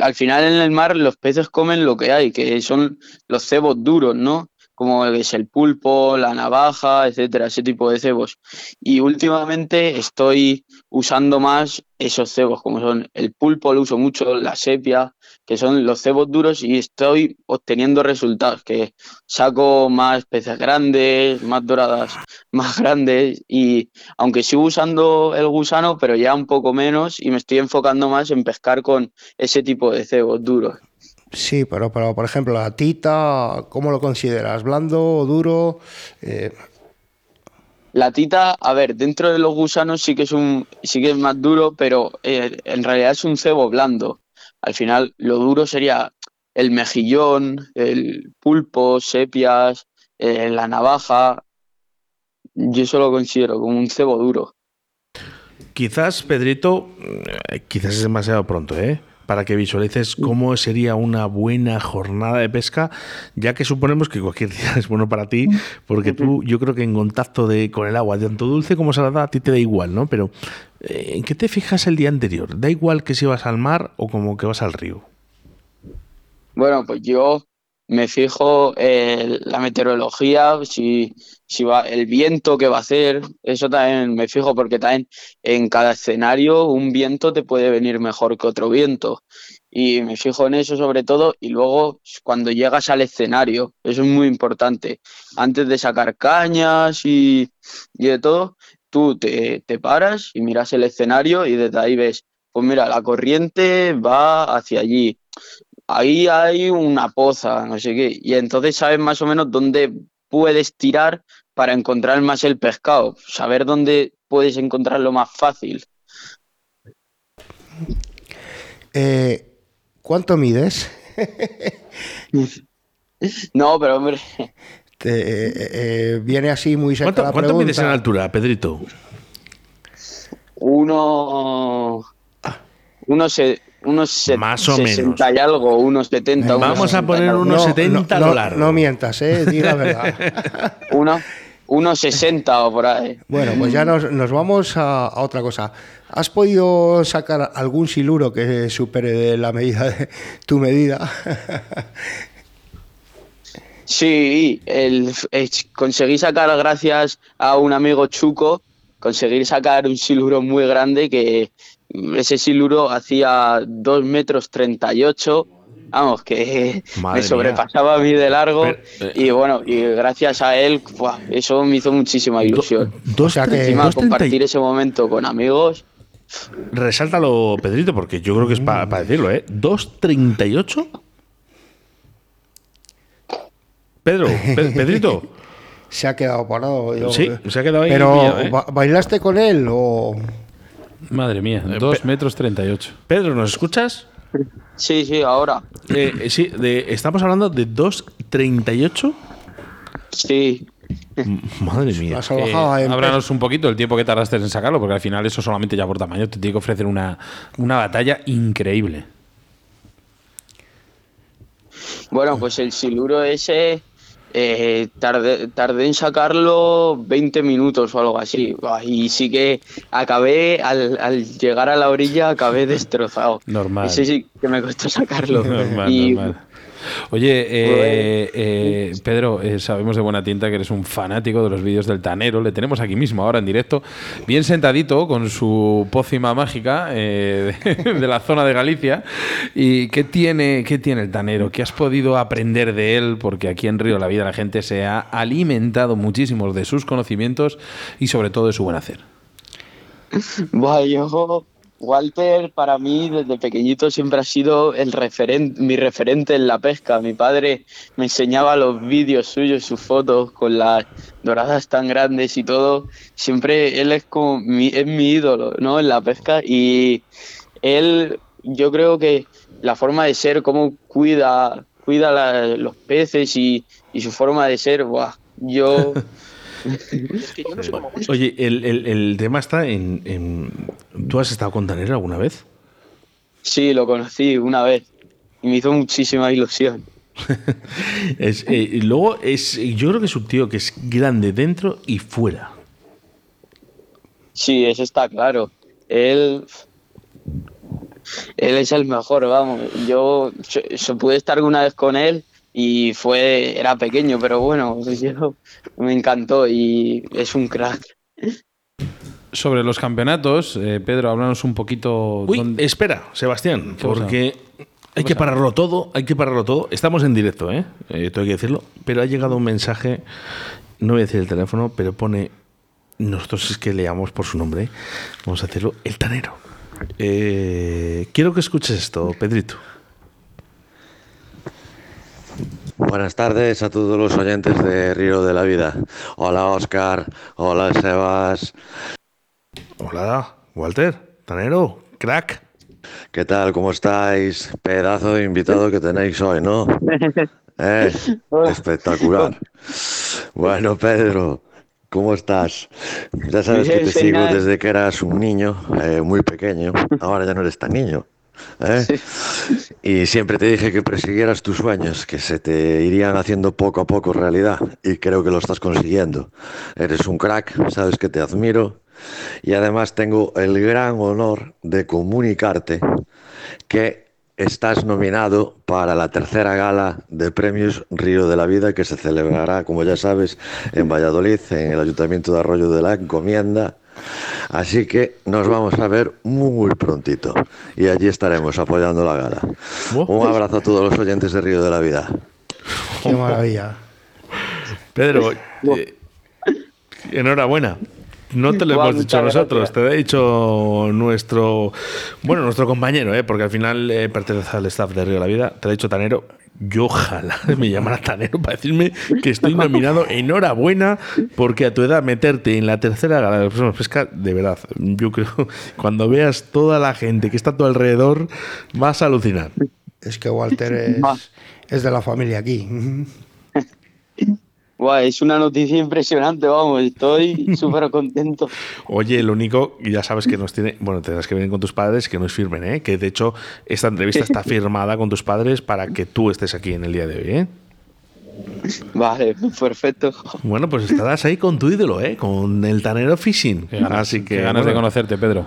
al final en el mar los peces comen lo que hay, que son los cebos duros, ¿no? Como es el pulpo, la navaja, etcétera, ese tipo de cebos. Y últimamente estoy usando más esos cebos, como son el pulpo, lo uso mucho, la sepia, que son los cebos duros y estoy obteniendo resultados, que saco más peces grandes, más doradas, más grandes y aunque sigo usando el gusano, pero ya un poco menos y me estoy enfocando más en pescar con ese tipo de cebos duros. Sí, pero, pero por ejemplo, la tita, ¿cómo lo consideras? ¿Blando o duro? Eh, La tita, a ver, dentro de los gusanos sí que es un, sí que es más duro, pero eh, en realidad es un cebo blando. Al final, lo duro sería el mejillón, el pulpo, sepias, eh, la navaja. Yo eso lo considero como un cebo duro. Quizás, Pedrito, eh, quizás es demasiado pronto, ¿eh? Para que visualices cómo sería una buena jornada de pesca, ya que suponemos que cualquier día es bueno para ti, porque tú, yo creo que en contacto de, con el agua, tanto dulce como salada, a ti te da igual, ¿no? Pero, eh, ¿en qué te fijas el día anterior? ¿Da igual que si vas al mar o como que vas al río? Bueno, pues yo me fijo en la meteorología, si, si va el viento que va a hacer, eso también me fijo porque también en cada escenario un viento te puede venir mejor que otro viento. Y me fijo en eso sobre todo y luego cuando llegas al escenario, eso es muy importante. Antes de sacar cañas y, y de todo, tú te, te paras y miras el escenario y desde ahí ves, pues mira, la corriente va hacia allí ahí hay una poza, no sé qué, y entonces sabes más o menos dónde puedes tirar para encontrar más el pescado, saber dónde puedes encontrarlo más fácil. eh, ¿Cuánto mides? No, pero hombre, Te- eh, eh, viene así muy cerca ¿Cuánto, la cuánto mides en altura, Pedrito? uno, unos, se- unos Más o 60 menos. y algo, unos 70, unos Vamos a 60 y poner unos No, 70 no, a lo no, mientas, ¿eh? Di la verdad. Uno- unos 60 o por ahí. Bueno, pues ya nos, nos vamos a, a otra cosa. ¿Has podido sacar algún siluro que supere de la medida de tu medida? Sí, el, el- conseguí sacar, gracias a un amigo Chuco, conseguir sacar un siluro muy grande que ese siluro hacía 2 metros 38, vamos, que Madre me sobrepasaba a mí de largo Pero, eh, y bueno, y gracias a él, buah, eso me hizo muchísima ilusión. O sea que- Encima dos y- compartir ese momento con amigos, Resáltalo, Pedrito, porque yo creo que es para decirlo, ¿eh? ¿2.38? Pedro, Pe- Pedrito. Se ha quedado parado. yo- Sí, se ha quedado ahí Pero, pillado, ¿eh? ¿ba- ¿bailaste con él o...? Madre mía, 2 metros 38. Pedro, ¿nos escuchas? sí, sí, ahora, Eh, eh, sí, de- estamos hablando de 2.38. sí. Madre mía. Háblanos un poquito del tiempo que tardaste en sacarlo, porque al final eso solamente ya por tamaño te tiene que ofrecer una, una batalla increíble. Bueno, pues el siluro ese eh, tardé, tardé en sacarlo 20 minutos o algo así. Y sí que acabé, al, al llegar a la orilla, acabé destrozado. Normal. Ese sí que me costó sacarlo. Normal, y normal. Oye, eh, eh, Pedro, eh, sabemos de buena tinta que eres un fanático de los vídeos del Tanero. Le tenemos aquí mismo, ahora en directo, bien sentadito con su pócima mágica eh, de, de la zona de Galicia. ¿Y qué tiene, qué tiene el Tanero? ¿Qué has podido aprender de él? Porque aquí en Río de la Vida la gente se ha alimentado muchísimo de sus conocimientos y sobre todo de su buen hacer. Buah, yo, Walter, para mí desde pequeñito siempre ha sido el referen- mi referente en la pesca. Mi padre me enseñaba los vídeos suyos, sus fotos con las doradas tan grandes y todo. Siempre él es como mi, es mi ídolo, ¿no? En la pesca y él, yo creo que la forma de ser, cómo cuida, cuida la- los peces y, y su forma de ser, buah, yo Oye, el, el- el tema está en, en- ¿Tú has estado con Tanero alguna vez? sí lo conocí una vez y me hizo muchísima ilusión. Es, eh, y luego es, yo creo que es un tío que es grande dentro y fuera. Sí, eso está claro. Él, él es el mejor, vamos. Yo se, se pude estar una vez con él y fue, era pequeño, pero bueno, yo, me encantó y es un crack. Sobre los campeonatos, eh, Pedro, háblanos un poquito. Uy, dónde- espera, Sebastián, porque hay que pararlo todo, hay que pararlo todo. Estamos en directo, ¿eh? Eh, tengo que decirlo, pero ha llegado un mensaje, no voy a decir el teléfono, pero pone, nosotros es que le llamamos por su nombre, ¿eh? vamos a hacerlo, el tanero. Eh, quiero que escuches esto, Pedrito. Buenas tardes a todos los oyentes de Río de la Vida. Hola Oscar, hola Sebas. Hola, Walter, tanero, crack. ¿Qué tal? ¿Cómo estáis? Pedazo de invitado que tenéis hoy, ¿no? Eh, espectacular. Bueno, Pedro, ¿cómo estás? Ya sabes que te sigo desde que eras un niño, eh, muy pequeño. Ahora ya no eres tan niño. ¿Eh? Y siempre te dije que persiguieras tus sueños, que se te irían haciendo poco a poco realidad. Y creo que lo estás consiguiendo. Eres un crack, sabes que te admiro. Y además tengo el gran honor de comunicarte que estás nominado para la tercera gala de premios Río de la Vida que se celebrará, como ya sabes, en Valladolid, en el Ayuntamiento de Arroyo de la Encomienda. Así que nos vamos a ver muy prontito y allí estaremos apoyando la gala. Un abrazo a todos los oyentes de Río de la Vida. Qué maravilla. Pedro, eh, enhorabuena. No te lo hemos dicho nosotros, gracias. te lo ha dicho nuestro, bueno, nuestro compañero, ¿eh? porque al final eh, pertenece al staff de Río de la Vida. Te lo ha dicho Tanero. Yo ojalá me llamara Tanero para decirme que estoy nominado. Enhorabuena, porque a tu edad meterte en la tercera gala de los próximos pesca, de verdad, yo creo, cuando veas toda la gente que está a tu alrededor, vas a alucinar. Es que Walter es, es de la familia aquí. Guau, es una noticia impresionante, vamos, estoy súper contento. Oye, lo único, y ya sabes que nos tiene, bueno, tendrás que venir con tus padres, que nos firmen, ¿eh? Que de hecho esta entrevista está firmada con tus padres para que tú estés aquí en el día de hoy, ¿eh? Vale, perfecto. Bueno, pues estarás ahí con tu ídolo, ¿eh? Con el Tanero Fishing. Qué ganas, Así que qué ganas de conocerte, Pedro,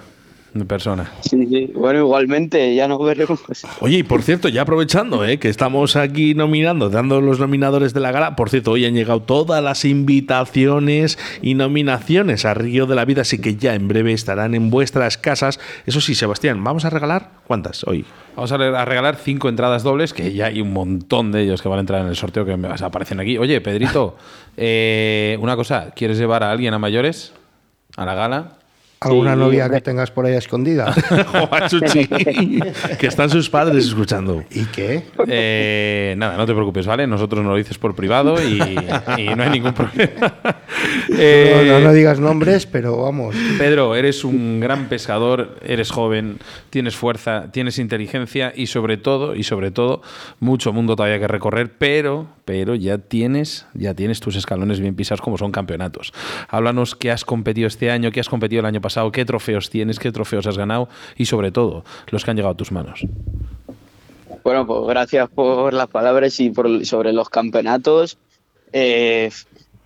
de persona. Sí, sí. Bueno, igualmente, ya nos veremos. Oye, y por cierto, ya aprovechando ¿eh? que estamos aquí nominando, dando los nominadores de la gala, por cierto, hoy han llegado todas las invitaciones y nominaciones a Río de la Vida, así que ya en breve estarán en vuestras casas. Eso sí, Sebastián, ¿vamos a regalar cuántas hoy? Vamos a re- a regalar cinco entradas dobles, que ya hay un montón de ellos que van a entrar en el sorteo que me- aparecen aquí. Oye, Pedrito, eh, una cosa, ¿quieres llevar a alguien a mayores a la gala? ¿Alguna Sí, novia hombre. que tengas por ahí escondida? Chuchi, que están sus padres escuchando. ¿Y qué? Eh, nada, no te preocupes, ¿vale? Nosotros nos lo dices por privado y, y no hay ningún problema. Eh, no, no, no digas nombres, pero vamos. Pedro, eres un gran pescador, eres joven, tienes fuerza, tienes inteligencia y sobre todo, y sobre todo, mucho mundo todavía que recorrer, pero, pero ya tienes, ya tienes tus escalones bien pisados como son campeonatos. Háblanos qué has competido este año, qué has competido el año pasado, qué trofeos tienes, qué trofeos has ganado y sobre todo, los que han llegado a tus manos. Bueno, pues gracias por las palabras y por sobre los campeonatos. Eh,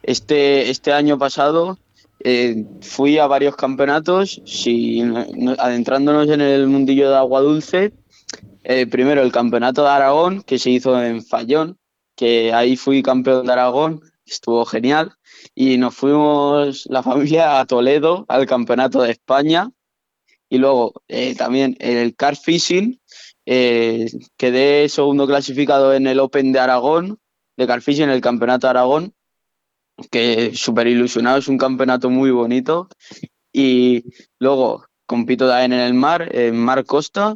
este, este año pasado eh, fui a varios campeonatos, si, no- no- adentrándonos en el mundillo de agua dulce. Eh, primero el campeonato de Aragón, que se hizo en Fallón, que ahí fui campeón de Aragón, estuvo genial. Y nos fuimos la familia a Toledo al campeonato de España. Y luego eh, también el car fishing, eh, quedé segundo clasificado en el Open de Aragón, de Carfishing, en el Campeonato de Aragón, que súper ilusionado, es un campeonato muy bonito. Y luego compito también en el mar, en Mar Costa.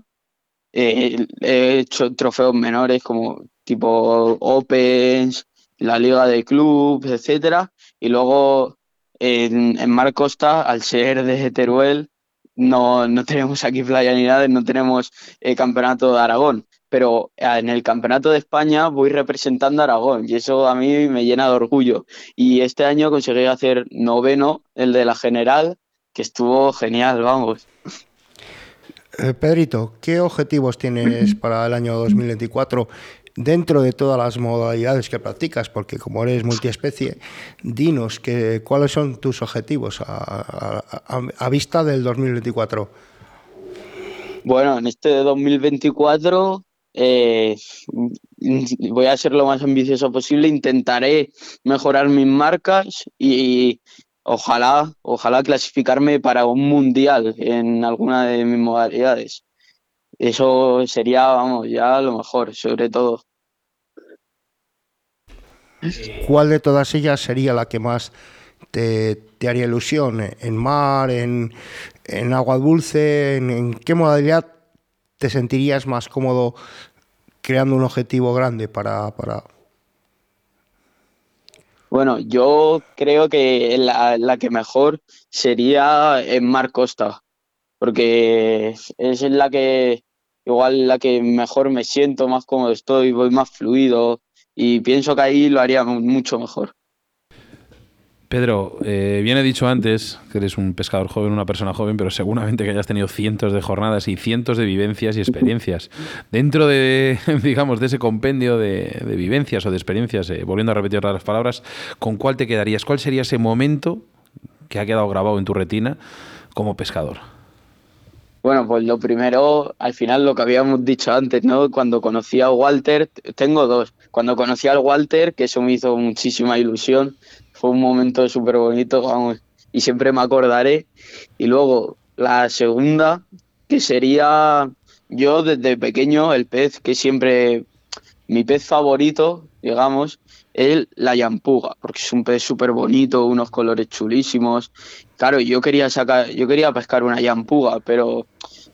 Eh, he hecho trofeos menores como tipo Opens, la Liga de Clubs, etcétera. Y luego en, Mar Costa, al ser de Teruel, no, no tenemos aquí playa ni nada, no tenemos eh, campeonato de Aragón, pero en el campeonato de España voy representando a Aragón y eso a mí me llena de orgullo. Y este año conseguí hacer noveno, el de la general, que estuvo genial, vamos. Eh, Pedrito, ¿qué objetivos tienes para el año 2024 dentro de todas las modalidades que practicas? Porque como eres multiespecie, dinos que, cuáles son tus objetivos a, a- a- vista del 2024. Bueno, en este 2024 eh, voy a ser lo más ambicioso posible, intentaré mejorar mis marcas y ojalá, ojalá clasificarme para un mundial en alguna de mis modalidades. Eso sería, vamos, ya lo mejor, sobre todo. ¿Cuál de todas ellas sería la que más te, haría ilusión? ¿En mar, en, agua dulce? En, qué modalidad te sentirías más cómodo creando un objetivo grande para, para... Bueno, yo creo que la, la, que mejor sería en Mar Costa, porque es la que igual la que mejor me siento, más cómodo estoy, voy más fluido y pienso que ahí lo haría mucho mejor. Pedro, eh, bien he dicho antes que eres un pescador joven, una persona joven, pero seguramente que hayas tenido cientos de jornadas y cientos de vivencias y experiencias. Dentro de, digamos, de ese compendio de, vivencias o de experiencias, eh, volviendo a repetir las palabras, ¿con cuál te quedarías? ¿Cuál sería ese momento que ha quedado grabado en tu retina como pescador? Bueno, pues lo primero, al final lo que habíamos dicho antes, ¿no? Cuando conocí a Walter, tengo dos. Cuando conocí al Walter, que eso me hizo muchísima ilusión, fue un momento súper bonito, vamos, y siempre me acordaré. Y luego la segunda, que sería yo desde pequeño, el pez que siempre, mi pez favorito, digamos, es la yampuga, porque es un pez súper bonito, unos colores chulísimos. Claro, yo quería sacar, yo quería pescar una yampuga, pero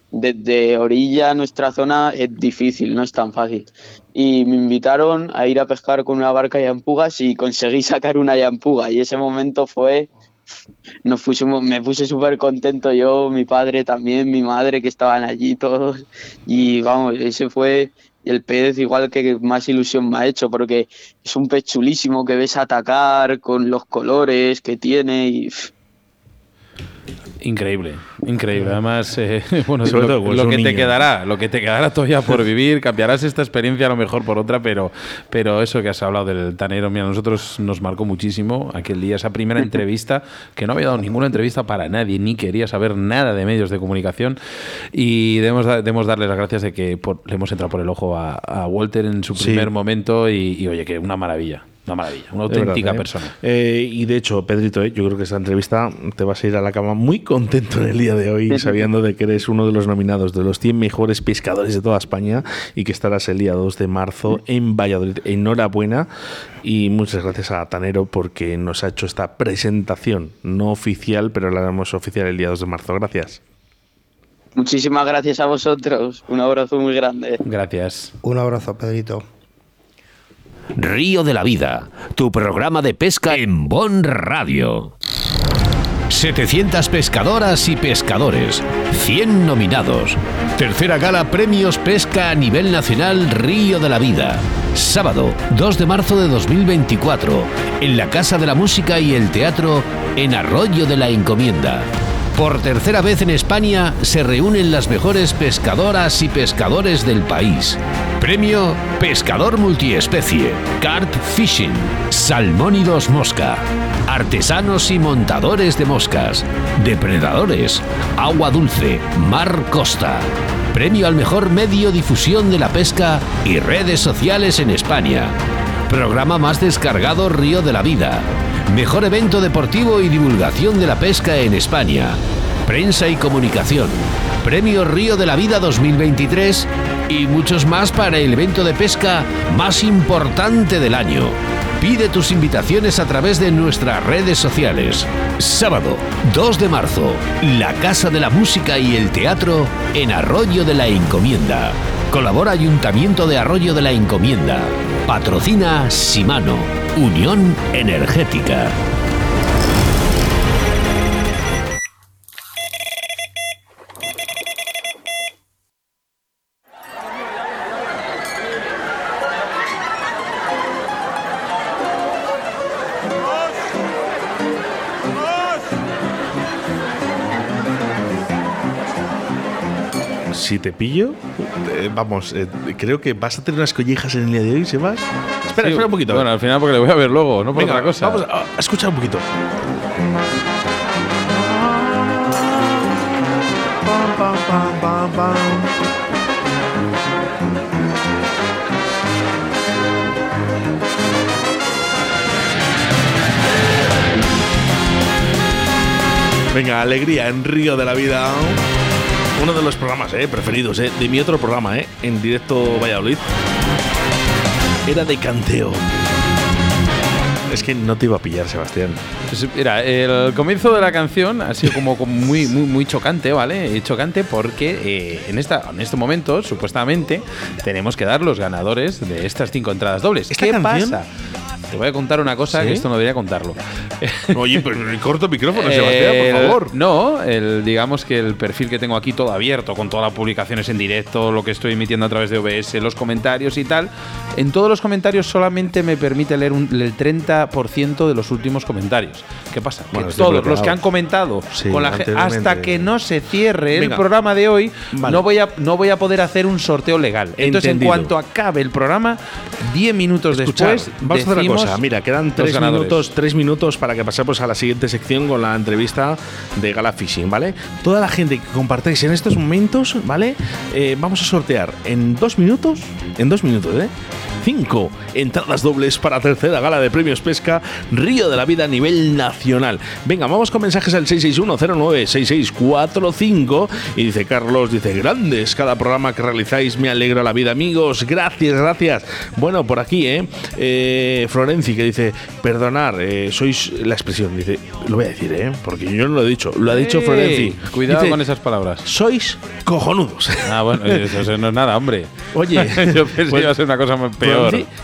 desde orilla nuestra zona es difícil, no es tan fácil. Y me invitaron a ir a pescar con una barca de yampugas y conseguí sacar una yampuga. Y ese momento fue, nos fuimos, me puse súper contento yo, mi padre también, mi madre que estaban allí todos. Y vamos, ese fue el pez igual que más ilusión me ha hecho porque es un pez chulísimo que ves atacar con los colores que tiene y Increíble, increíble. Además, eh, bueno, lo, que te quedará, lo que te quedará todavía por vivir, cambiarás esta experiencia a lo mejor por otra, pero, pero eso que has hablado del tanero, mira, a nosotros nos marcó muchísimo aquel día, esa primera entrevista, que no había dado ninguna entrevista para nadie, ni quería saber nada de medios de comunicación, y debemos, debemos darle las gracias de que le hemos entrado por el ojo a, Walter en su primer momento, y oye, que una maravilla. Una maravilla, una auténtica ¿eh? persona. Eh, y de hecho, Pedrito, ¿eh? yo creo que esta entrevista te vas a ir a la cama muy contento en el día de hoy, sabiendo de que eres uno de los nominados de los 100 mejores pescadores de toda España y que estarás el día 2 de marzo en Valladolid. Enhorabuena y muchas gracias a Tanero porque nos ha hecho esta presentación, no oficial, pero la haremos oficial el día 2 de marzo. Gracias. Muchísimas gracias a vosotros. Un abrazo muy grande. Gracias. Un abrazo, Pedrito. Río de la Vida, tu programa de pesca en Bon Radio. 700 pescadoras y pescadores, 100 nominados. Tercera gala Premios Pesca a nivel nacional Río de la Vida. Sábado 2 de marzo de 2024, en la Casa de la Música y el Teatro en Arroyo de la Encomienda. Por tercera vez en España se reúnen las mejores pescadoras y pescadores del país. Premio Pescador Multiespecie, Cart Fishing, Salmónidos Mosca, Artesanos y Montadores de Moscas, Depredadores, Agua Dulce, Mar Costa. Premio al mejor medio difusión de la pesca y redes sociales en España. Programa más descargado Río de la Vida. Mejor evento deportivo y divulgación de la pesca en España. Prensa y comunicación. Premio Río de la Vida 2023 y muchos más para el evento de pesca más importante del año. Pide tus invitaciones a través de nuestras redes sociales. Sábado 2 de marzo, la Casa de la Música y el Teatro en Arroyo de la Encomienda. Colabora Ayuntamiento de Arroyo de la Encomienda. Patrocina Simano, Unión Energética. si te pillo, eh, vamos, eh, creo que vas a tener unas collejas en el día de hoy, Sebas. Espera, espera un poquito. Eh. Bueno, al final porque le voy a ver luego, no por Venga, otra cosa. Vamos a escuchar un poquito. Venga, alegría en Río de la Vida. Uno de los programas eh, preferidos eh, de mi otro programa, eh, en directo Valladolid. Era de canteo. Es que no te iba a pillar, Sebastián. Pues, mira, el comienzo de la canción ha sido como, muy, muy, muy chocante, ¿vale? Chocante porque eh, en, esta, en este momento, supuestamente, tenemos que dar los ganadores de estas cinco entradas dobles. ¿Esta ¿Qué canción? pasa? Te voy a contar una cosa ¿Sí? que esto no debería contarlo. Oye, pues corto micrófono, Sebastián, por favor. No, el, digamos que el perfil que tengo aquí todo abierto, con todas las publicaciones en directo, lo que estoy emitiendo a través de OBS, los comentarios y tal. En todos los comentarios solamente me permite leer un- el 30% de los últimos comentarios. ¿Qué pasa? Bueno, que todos los que han comentado Sí, con la ge- anteriormente. hasta que no se cierre Venga. el programa de hoy, Vale. no, voy a, no voy a poder hacer un sorteo legal. Entonces, Entendido. en cuanto acabe el programa, 10 minutos Escuchad, después, decimos cosa. Mira, quedan tres ganadores. minutos, tres minutos para que pasemos a la siguiente sección con la entrevista de Gala Fishing, ¿vale? Toda la gente que compartáis en estos momentos, ¿vale? Eh, vamos a sortear en dos minutos, en dos minutos, ¿eh? Cinco entradas dobles para tercera gala de premios pesca Río de la Vida a nivel nacional. Venga, vamos con mensajes al 661096645 y dice Carlos, dice, grandes cada programa que realizáis, me alegra la vida amigos, gracias, gracias. Bueno, por aquí, ¿eh? eh Florenci que dice, perdonar, eh, sois la expresión, dice, lo voy a decir, ¿eh? Porque yo no lo he dicho, lo ha dicho. Florenci. Cuidado Dice, con esas palabras. Sois cojonudos. Ah, bueno, eso, no es nada, hombre. Oye, yo pensé pues- que iba a ser una cosa peor.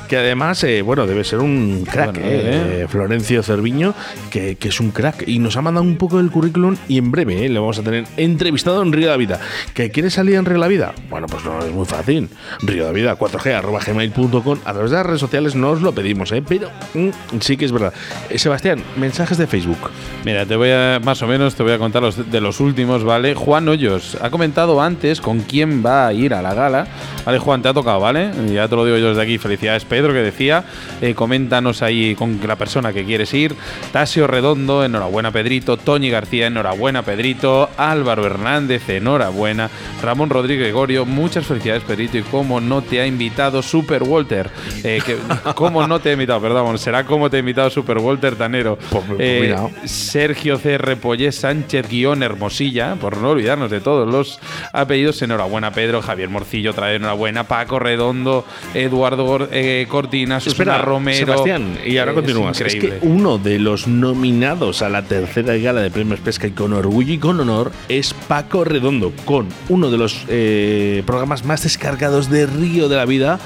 Que además, eh, bueno, debe ser un crack, Bueno, eh, eh. Florencio Cerviño, que, que es un crack. Y nos ha mandado un poco el currículum y en breve le vamos a tener entrevistado en Río de la Vida. ¿Que quiere salir en Río de la Vida? Bueno, pues no, es muy fácil. Río de la Vida, 4G, arroba gmail.com. A través de las redes sociales no os lo pedimos, ¿eh? pero mm, sí que es verdad. Sebastián, mensajes de Facebook. Mira, te voy a, más o menos, te voy a contar los, de los últimos, ¿vale? Juan Hoyos ha comentado antes con quién va a ir a la gala. Vale, Juan, te ha tocado, ¿vale? Ya te lo digo yo desde aquí. Felicidades, Pedro, que decía. eh, coméntanos ahí con la persona que quieres ir. Tasio Redondo, enhorabuena, Pedrito. Toñi García, enhorabuena, Pedrito. Álvaro Hernández, enhorabuena. Ramón Rodríguez Gregorio, muchas felicidades, Pedrito. Y cómo no te ha invitado Super Walter. Eh, que, ¿Cómo no te ha invitado? Perdón, será cómo te ha invitado Super Walter Tanero. Pues- pues Eh, mira. Sergio CR Pollés Sánchez guion Hermosilla, por no olvidarnos de todos los apellidos. Enhorabuena, Pedro, Javier Morcillo, otra vez enhorabuena, Paco Redondo, Eduardo eh, Cortina, Susana Espera, Romero. Sebastián, y ahora continúas. Es, que uno de los nominados a la tercera gala de premios pesca y con orgullo y con honor es Paco Redondo, con uno de los eh, programas más descargados de Río de la Vida,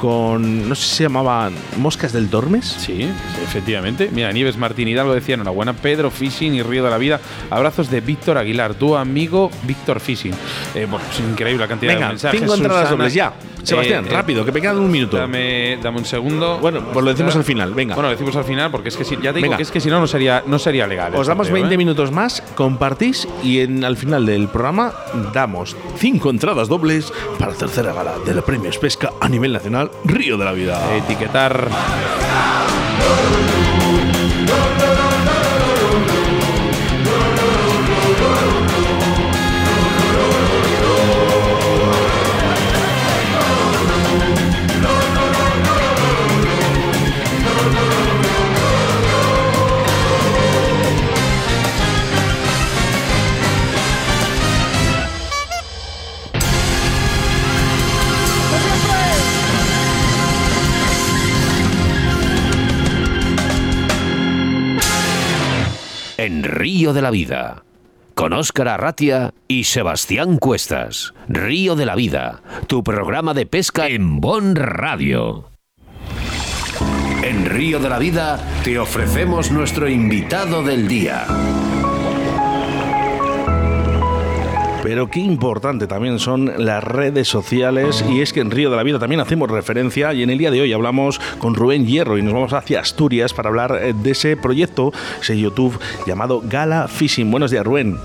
con, no sé si se llamaban Moscas del Tormes. Sí, efectivamente. Mira, Nieves Martín Hidalgo decía enhorabuena, Pedro Fishing y Río de la Vida. Abrazos de Víctor Aguilar, tu amigo Víctor Fishing. Eh, bueno, es increíble la cantidad Venga, de mensajes. cinco entradas dobles ya. Sebastián, eh, rápido, que me quedan un minuto. Dame, dame un segundo. Bueno, pues lo decimos al final, venga. Bueno, lo decimos al final porque es que si, ya te digo Venga. que es que si no no sería no sería legal. Os damos sorteo, 20 ¿eh? minutos más, compartís y en, al final del programa damos cinco entradas dobles para la tercera gala de los premios pesca a nivel nacional Río de la Vida. Etiquetar. En Río de la Vida. Con Óscar Arratia y Sebastián Cuestas. Río de la Vida, tu programa de pesca en Bon Radio. En Río de la Vida te ofrecemos nuestro invitado del día. Pero qué importante también son las redes sociales y es que en Río de la Vida también hacemos referencia y en el día de hoy hablamos con Rubén Hierro y nos vamos hacia Asturias para hablar eh, de ese proyecto, ese YouTube llamado Gala Fishing. Buenos días, Rubén.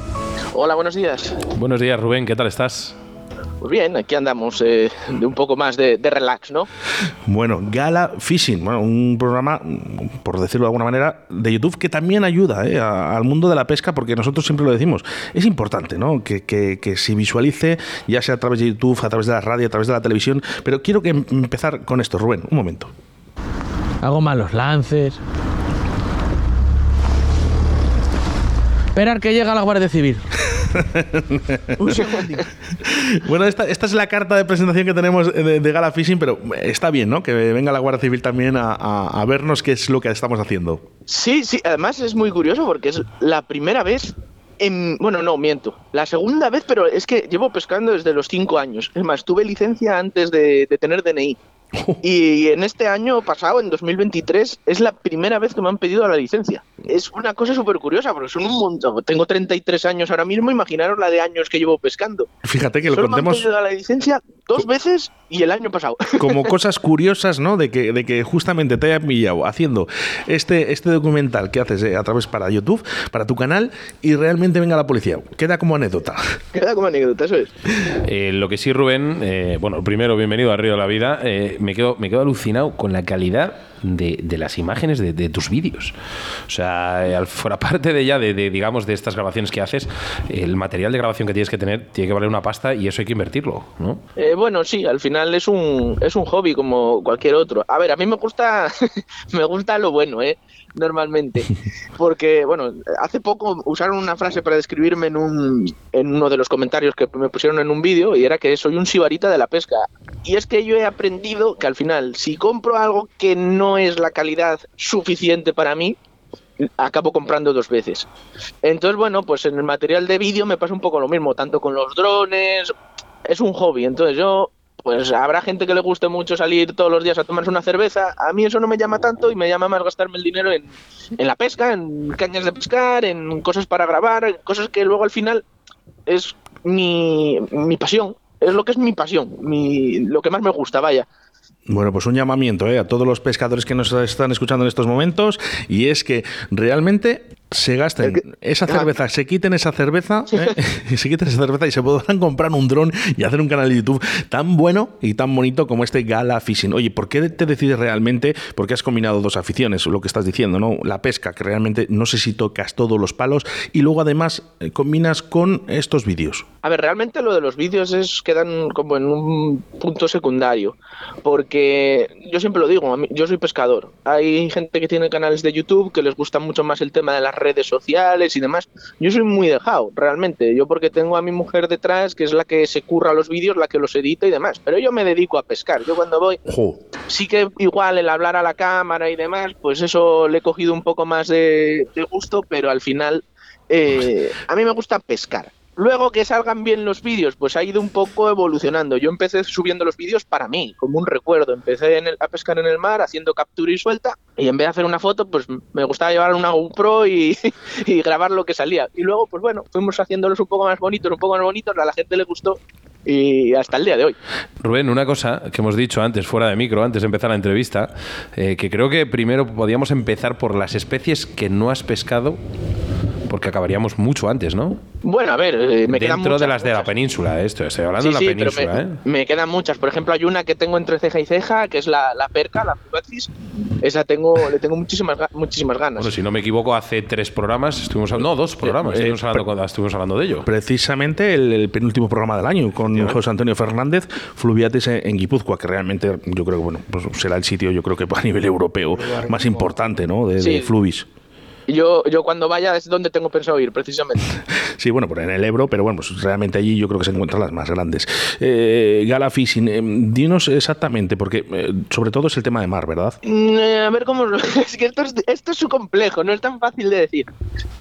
Hola, buenos días. Buenos días, Rubén, ¿qué tal estás? Pues bien, aquí andamos eh, de un poco más de, de relax, ¿no? Bueno, Gala Fishing, bueno, un programa, por decirlo de alguna manera, de YouTube que también ayuda eh, a- al mundo de la pesca, porque nosotros siempre lo decimos. Es importante, ¿no? Que, que, que se visualice, ya sea a través de YouTube, a través de la radio, a través de la televisión. Pero quiero que em- empezar con esto, Rubén, un momento. Hago malos lances. Esperar que llega la Guardia Civil. Un segundito. Bueno, esta, esta, es la carta de presentación que tenemos de, de, Gala Fishing, pero está bien, ¿no? Que venga la Guardia Civil también a, a, a vernos qué es lo que estamos haciendo. Sí, sí, además es muy curioso porque es la primera vez bueno, no, miento. La segunda vez, pero es que llevo pescando desde los cinco años. Es más, tuve licencia antes de, de tener DNI. Y en este año pasado, en 2023, es la primera vez que me han pedido la licencia. Es una cosa súper curiosa, porque son un montón. Tengo 33 años ahora mismo, imaginaros la de años que llevo pescando. Fíjate que lo contemos. Me han pedido la licencia dos veces y el año pasado. Como cosas curiosas, ¿no? De que, de que justamente te hayan pillado haciendo este, este documental que haces eh, a través para YouTube, para tu canal, y realmente venga la policía. Queda como anécdota. Queda como anécdota, eso es. Eh, lo que sí, Rubén, eh, bueno, primero, bienvenido a Río de la Vida me quedo, me quedo alucinado con la calidad de, de las imágenes de, de tus vídeos. O sea, eh, fuera parte de ya de, de, digamos, de estas grabaciones que haces, el material de grabación que tienes que tener tiene que valer una pasta y eso hay que invertirlo, ¿no? Eh, bueno, sí, al final es un, es un hobby como cualquier otro. A ver, a mí me gusta, me gusta lo bueno, ¿eh? normalmente. Porque, bueno, hace poco usaron una frase para describirme en, un, en uno de los comentarios que me pusieron en un vídeo y era que soy un sibarita de la pesca. Y es que yo he aprendido que al final, si compro algo que no es la calidad suficiente para mí, acabo comprando dos veces. Entonces, bueno, pues en el material de vídeo me pasa un poco lo mismo, tanto con los drones, es un hobby, entonces yo pues habrá gente que le guste mucho salir todos los días a tomarse una cerveza. A mí eso no me llama tanto y me llama más gastarme el dinero en, la pesca, en cañas de pescar, en cosas para grabar, cosas que luego al final es mi, pasión. Es lo que es mi pasión, lo que más me gusta, vaya. Bueno, pues un llamamiento ¿eh? a todos los pescadores que nos están escuchando en estos momentos y es que realmente se gasten esa cerveza, se quiten esa cerveza, ¿eh? se quiten esa cerveza y se podrán comprar un dron y hacer un canal de YouTube tan bueno y tan bonito como este Gala Fishing. Oye, ¿por qué te decides realmente? Porque has combinado dos aficiones, lo que estás diciendo, ¿no? La pesca, que realmente no sé si tocas todos los palos y luego además eh, combinas con estos vídeos. A ver, realmente lo de los vídeos es quedan como en un punto secundario, porque yo siempre lo digo, yo soy pescador. Hay gente que tiene canales de YouTube que les gusta mucho más el tema de las redes sociales y demás. Yo soy muy dejado, realmente. Yo porque tengo a mi mujer detrás, que es la que se curra los vídeos, la que los edita y demás. Pero yo me dedico a pescar. Yo cuando voy, sí que igual el hablar a la cámara y demás, pues eso le he cogido un poco más de, de gusto, pero al final eh, a mí me gusta pescar. Luego que salgan bien los vídeos, pues ha ido un poco evolucionando. Yo empecé subiendo los vídeos para mí, como un recuerdo. Empecé a pescar en el mar haciendo captura y suelta y en vez de hacer una foto, pues me gustaba llevar una GoPro y, y grabar lo que salía. Y luego, pues bueno, fuimos haciéndolos un poco más bonitos, un poco más bonitos, a la gente le gustó y hasta el día de hoy. Rubén, una cosa que hemos dicho antes, fuera de micro, antes de empezar la entrevista, eh, que creo que primero podíamos empezar por las especies que no has pescado porque acabaríamos mucho antes, ¿no? Bueno, a ver, eh, me quedan Dentro muchas, de las de la península, esto, estoy hablando Sí, de sí, la pero península, me, ¿eh? me quedan muchas. Por ejemplo, hay una que tengo entre ceja y ceja, que es la, la perca, la Fugaxis. Esa tengo, le tengo muchísimas, muchísimas ganas. Bueno, si no me equivoco, hace tres programas estuvimos hablando, no, dos programas, Eh, estuvimos, hablando, con- estuvimos hablando de ello. Precisamente el, el penúltimo programa del año con José Antonio Fernández, Fluviates en, en Guipúzcoa, que realmente yo creo que bueno, pues será el sitio, yo creo que a nivel europeo más importante, ¿no? De, de. Fluvis. Yo, yo cuando vaya es donde tengo pensado ir, precisamente. Sí, bueno, por en el Ebro, pero bueno, pues realmente allí yo creo que se encuentran las más grandes. Eh, Gala Fishing, eh, dinos exactamente, porque eh, sobre todo es el tema de mar, ¿verdad? Mm, eh, a ver cómo. Es que esto es, esto es su complejo, no es tan fácil de decir.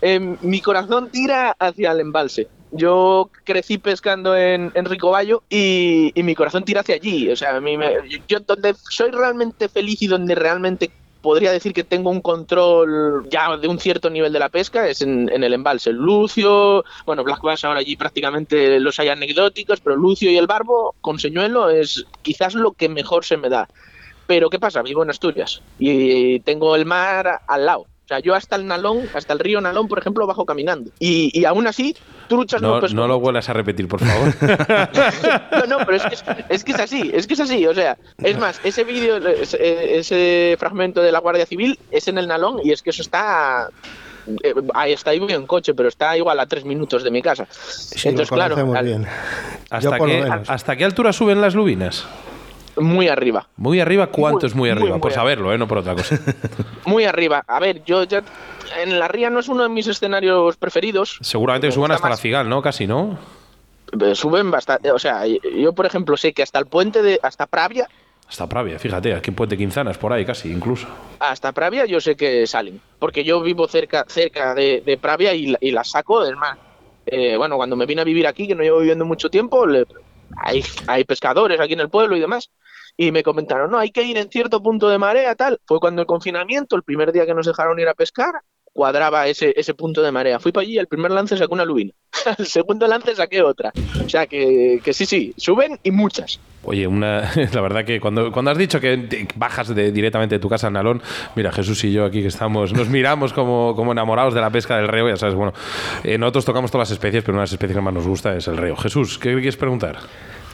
Eh, mi corazón tira hacia el embalse. Yo crecí pescando en, en Ricoballo y, y mi corazón tira hacia allí. O sea, a mí me- yo donde soy realmente feliz y donde realmente podría decir que tengo un control ya de un cierto nivel de la pesca es en, el embalse. Lucio, bueno, Black Bass ahora allí prácticamente los hay anecdóticos, pero Lucio y el Barbo con señuelo es quizás lo que mejor se me da. Pero ¿qué pasa? Vivo en Asturias y tengo el mar al lado. O sea, yo hasta el Nalón, hasta el río Nalón, por ejemplo, bajo caminando. Y aún así, truchas no, No, pesco. no lo vuelvas a repetir, por favor. No, no, pero es que es, es que es así, es que es así. O sea, es más, ese vídeo, ese, ese fragmento de la Guardia Civil es en el Nalón y es que eso está. eh, ahí está, ahí voy en coche, pero está igual a tres minutos de mi casa. Sí, Entonces, lo claro, conocemos al- bien. ¿Hasta qué. ¿Hasta qué altura suben las lubinas? Muy arriba. ¿Muy arriba? ¿Cuánto Muy, es muy arriba? muy por saberlo, ¿eh? No por otra cosa. Muy arriba. A ver, yo ya. En la ría no es uno de mis escenarios preferidos. Seguramente que suban hasta la más- Figal, ¿no? Casi, ¿no? Eh, Suben bastante. O sea, yo, por ejemplo, sé que hasta el puente de. Hasta Pravia. Hasta Pravia, fíjate, aquí en Puente Quinzanas, por ahí casi, incluso. Hasta Pravia yo sé que salen. Porque yo vivo cerca, cerca de, de Pravia y, la- y las saco del mar. Eh, bueno, cuando me vine a vivir aquí, que no llevo viviendo mucho tiempo, le- hay, hay pescadores aquí en el pueblo y demás. Y me comentaron, no, hay que ir en cierto punto de marea, tal. Fue cuando el confinamiento, el primer día que nos dejaron ir a pescar, cuadraba ese, ese punto de marea. Fui para allí, el primer lance saqué una lubina. el segundo lance saqué otra. O sea que, que sí, sí, suben y muchas. Oye, una, la verdad que cuando, cuando has dicho que bajas de, directamente de tu casa a Nalón, mira, Jesús y yo aquí que estamos, nos miramos como, como enamorados de la pesca del reo, ya sabes, bueno, eh, nosotros tocamos todas las especies, pero una de las especies que más nos gusta es el reo. Jesús, ¿qué quieres preguntar?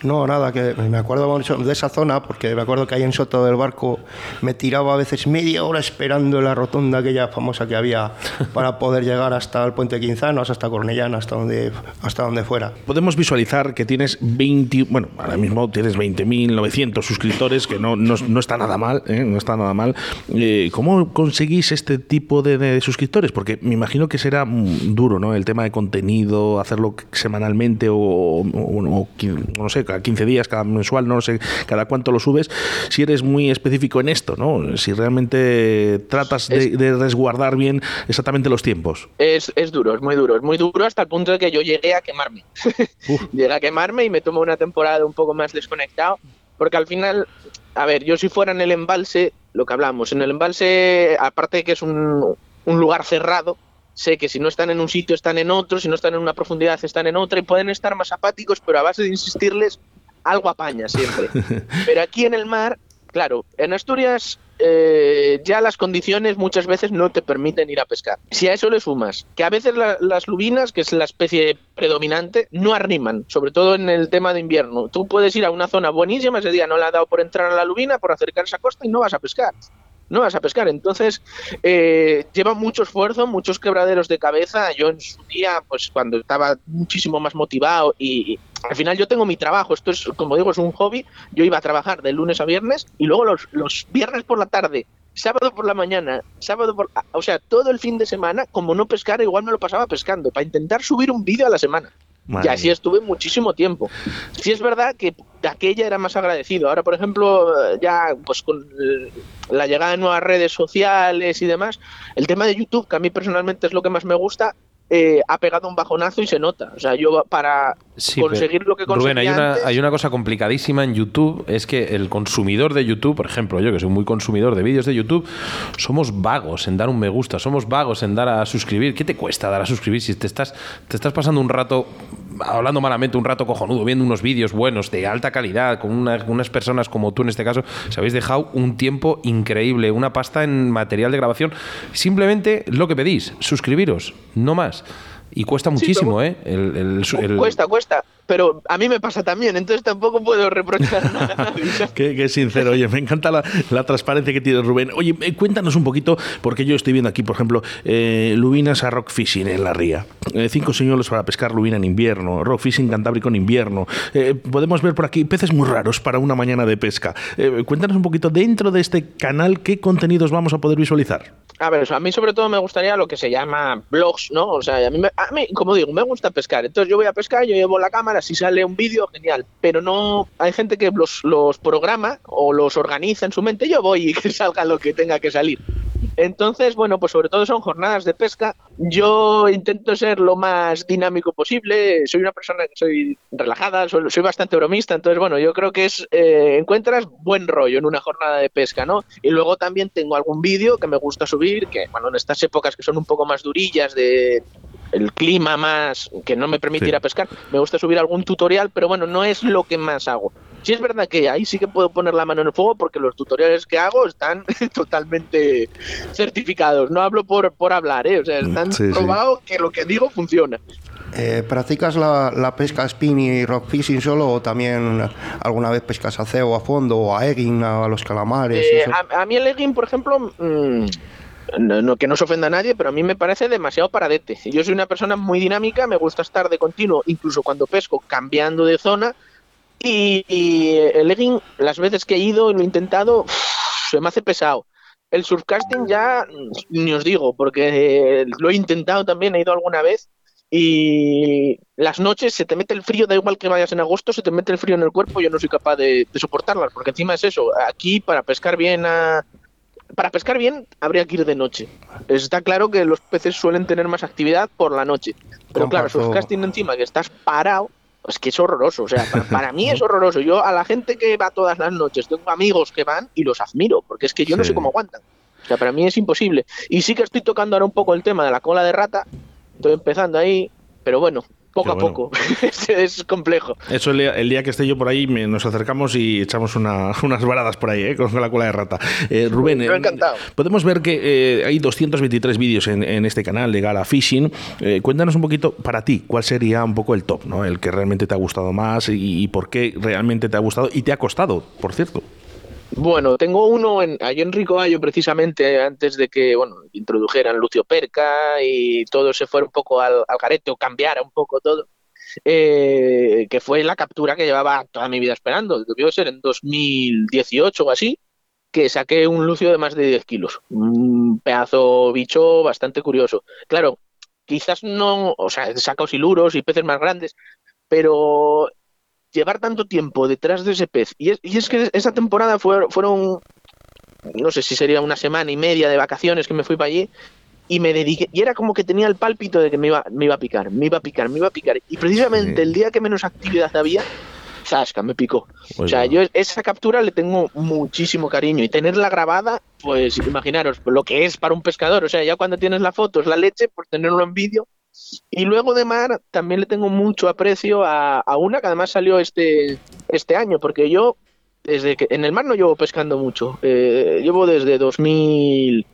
No, nada, que me acuerdo de esa zona porque me acuerdo que ahí en Soto del Barco me tiraba a veces media hora esperando la rotonda aquella famosa que había para poder llegar hasta el puente Quinzanos, hasta Cornellana, hasta donde, hasta donde fuera. Podemos visualizar que tienes 20, bueno, ahora mismo tienes 20.900 suscriptores, que no, no, no está nada mal, ¿eh? no está nada mal. Eh, ¿Cómo conseguís este tipo de, suscriptores? Porque me imagino que será duro, ¿no? El tema de contenido, hacerlo semanalmente o, o- no sé, cada 15 días, cada mensual, no sé, cada cuánto lo subes. Si eres muy específico en esto, ¿no? Si realmente tratas de, de resguardar bien exactamente los tiempos. Es, es duro, es muy duro, es muy duro hasta el punto de que yo llegué a quemarme. llegué a quemarme y me tomé una temporada un poco más desconectado, porque al final, a ver, yo si fuera en el embalse, lo que hablamos, en el embalse, aparte de que es un, un lugar cerrado, sé que si no están en un sitio están en otro, si no están en una profundidad están en otra y pueden estar más apáticos, pero a base de insistirles, algo apaña siempre. Pero aquí en el mar, claro, en Asturias eh, ya las condiciones muchas veces no te permiten ir a pescar. Si a eso le sumas que a veces la- las lubinas, que es la especie predominante, no arriman, sobre todo en el tema de invierno. Tú puedes ir a una zona buenísima, ese día no le ha dado por entrar a la lubina, por acercarse a costa y no vas a pescar. No vas a pescar. Entonces, eh, lleva mucho esfuerzo, muchos quebraderos de cabeza. Yo en su día, pues cuando estaba muchísimo más motivado y, al final yo tengo mi trabajo, esto es, como digo, es un hobby. Yo iba a trabajar de lunes a viernes y luego los, los viernes por la tarde, sábado por la mañana, sábado por... O sea, todo el fin de semana, como no pescar, igual me lo pasaba pescando, para intentar subir un vídeo a la semana. Madre y así mía. estuve muchísimo tiempo. Sí es verdad que aquella era más agradecido. Ahora, por ejemplo, eh, ya pues con el- la llegada de nuevas redes sociales y demás, el tema de YouTube, que a mí personalmente es lo que más me gusta, eh, ha pegado un bajonazo y se nota. O sea, yo para Sí, conseguir pero, lo que Rubén, hay una, antes- hay una cosa complicadísima en YouTube, es que el consumidor de YouTube, por ejemplo, yo que soy muy consumidor de vídeos de YouTube, somos vagos en dar un me gusta, somos vagos en dar a suscribir. ¿Qué te cuesta dar a suscribir si te estás, te estás pasando un rato, hablando malamente, un rato cojonudo, viendo unos vídeos buenos, de alta calidad, con una- unas personas como tú en este caso, os habéis dejado un tiempo increíble, una pasta en material de grabación. Simplemente lo que pedís, suscribiros, no más. Y cuesta muchísimo, ¿eh? El- el- el- Cuesta, cuesta. Pero a mí me pasa también, entonces tampoco puedo reprochar nada a nadie. Qué, qué sincero, oye, me encanta la, la transparencia que tiene Rubén. Oye, eh, cuéntanos un poquito, porque yo estoy viendo aquí, por ejemplo, eh, lubinas a rock fishing en la ría. Eh, cinco señuelos para pescar lubina en invierno, rock fishing cantábrico en invierno. Eh, podemos ver por aquí peces muy raros para una mañana de pesca. Cuéntanos un poquito, dentro de este canal, ¿qué contenidos vamos a poder visualizar? A ver, a mí sobre todo me gustaría lo que se llama blogs, ¿no? O sea, a mí, a mí, como digo, me gusta pescar. Entonces yo voy a pescar, yo llevo la cámara, si sale un vídeo, genial. Pero no, hay gente que los, programa o los organiza en su mente, yo voy y que salga lo que tenga que salir. Entonces, bueno, pues sobre todo son jornadas de pesca. Yo intento ser lo más dinámico posible. Soy una persona que soy relajada, soy, soy bastante bromista. Entonces, bueno, yo creo que es eh, encuentras buen rollo en una jornada de pesca, ¿no? Y luego también tengo algún vídeo que me gusta subir, que bueno, en estas épocas que son un poco más durillas de el clima más que no me permite Sí. ir a pescar, me gusta subir algún tutorial, pero bueno, no es lo que más hago. Sí es verdad que ahí sí que puedo poner la mano en el fuego porque los tutoriales que hago están totalmente certificados. No hablo por, por hablar, ¿eh? O sea, están Sí, sí. probados que lo que digo funciona. Eh, ¿Practicas la, la pesca spin y rock fishing solo o también alguna vez pescas a cebo a fondo o a egging, a los calamares? Eh, a, a mí el egging, por ejemplo, mm, no, que no se ofenda a nadie, pero a mí me parece demasiado paradete. Yo soy una persona muy dinámica, me gusta estar de continuo, incluso cuando pesco, cambiando de zona. Y, el legging, las veces que he ido y lo he intentado, se me hace pesado. El surfcasting ya ni os digo, porque eh, lo he intentado también, he ido alguna vez y las noches se te mete el frío, da igual que vayas en agosto, se te mete el frío en el cuerpo, yo no soy capaz de, soportarlas, porque encima es eso, aquí para pescar bien Para pescar bien habría que ir de noche. Está claro que los peces suelen tener más actividad por la noche. Pero claro, surfcasting encima que estás parado, es que es horroroso. O sea, para, mí es horroroso. Yo a la gente que va todas las noches, tengo amigos que van y los admiro, porque es que yo no sé cómo aguantan. O sea, para mí es imposible. Y sí que estoy tocando ahora un poco el tema de la cola de rata. Estoy empezando ahí, pero bueno, poco a poco. es, complejo. Eso el día, que esté yo por ahí nos acercamos y echamos unas varadas por ahí, ¿eh? con la cola de rata. Eh, Rubén, eh, encantado. podemos ver que hay 223 vídeos en, este canal de Gala Fishing. cuéntanos un poquito, para ti, cuál sería un poco el top, ¿no? el que realmente te ha gustado más y, por qué realmente te ha gustado y te ha costado, por cierto. Bueno, tengo uno en, allí en Rico precisamente antes de que bueno, introdujeran Lucio Perca y todo se fuera un poco al, al garete o cambiara un poco todo. Eh, que fue la captura que llevaba toda mi vida esperando. Debió ser en 2018 o así, que saqué un lucio de más de 10 kilos. Un pedazo bicho bastante curioso. Claro, quizás no, o sea, he sacado siluros y peces más grandes, pero llevar tanto tiempo detrás de ese pez. Y es, que esa temporada fueron, no sé si sería una semana y media de vacaciones que me fui para allí y me dediqué. Y era como que tenía el pálpito de que me iba, me iba a picar, me iba a picar, me iba a picar. Y precisamente el día que menos actividad había, Zasca, me picó. o sea, yo esa captura le tengo muchísimo cariño y tenerla grabada, pues imaginaros lo que es para un pescador. O sea, ya cuando tienes la foto es la leche, por tenerlo en vídeo y luego de mar también le tengo mucho aprecio a, una que además salió este, este año, porque yo desde que en el mar no llevo pescando mucho, eh, llevo desde 2000,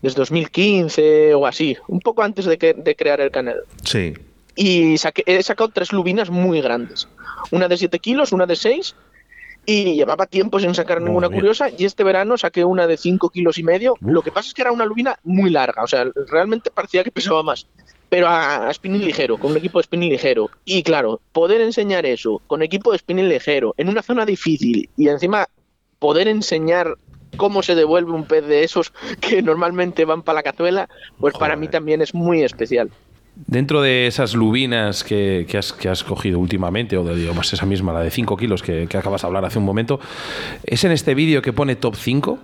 desde 2015 o así, un poco antes de, que, de crear el canal. Sí. Y he sacado tres lubinas muy grandes, una de 7 kilos, una de 6 y llevaba tiempo sin sacar ninguna curiosa y este verano saqué una de 5 kilos y medio. Lo que pasa es que era una lubina muy larga, o sea, realmente parecía que pesaba más pero a, spinning ligero, con un equipo de spinning ligero. Y claro, poder enseñar eso con equipo de spinning ligero en una zona difícil y encima poder enseñar cómo se devuelve un pez de esos que normalmente van para la cazuela, pues para mí también es muy especial. Dentro de esas lubinas que, has, que has cogido últimamente, o de digamos esa misma, la de 5 kilos que, que acabas de hablar hace un momento, ¿es en este vídeo que pone top 5?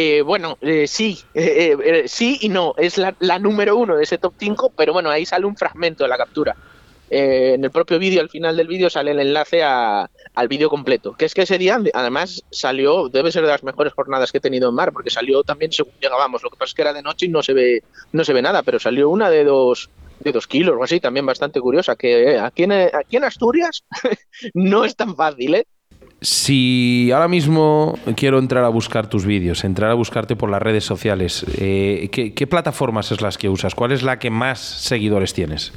Eh, bueno, eh, sí, eh, sí y no. Es la, número uno de ese top 5, pero bueno, ahí sale un fragmento de la captura. en el propio vídeo, al final del vídeo, sale el enlace al vídeo completo. Que es que ese día, además, salió, debe ser de las mejores jornadas que he tenido en mar, porque salió también según llegábamos. Lo que pasa es que era de noche y no se ve, no se ve nada, pero salió una de dos, de dos kilos o así, también bastante curiosa. Que aquí en, aquí en Asturias no es tan fácil, ¿eh? Si ahora mismo quiero entrar a buscar tus vídeos, entrar a buscarte por las redes sociales, eh, ¿qué, plataformas es las que usas? ¿Cuál es la que más seguidores tienes?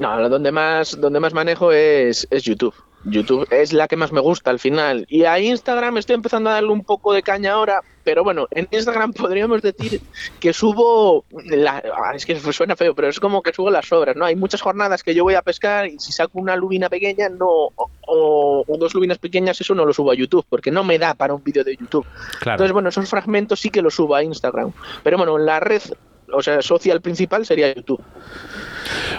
No, donde más, donde más manejo es, es YouTube. YouTube es la que más me gusta al final. Y a Instagram estoy empezando a darle un poco de caña ahora, pero bueno, en Instagram podríamos decir que subo, la, ah, es que suena feo, pero es como que subo las obras, ¿no? Hay muchas jornadas que yo voy a pescar y si saco una lubina pequeña, no, o, dos lubinas pequeñas, eso no lo subo a YouTube, porque no me da para un vídeo de YouTube. Entonces, bueno, esos fragmentos sí que los subo a Instagram. Pero bueno, la red, o sea, social principal sería YouTube.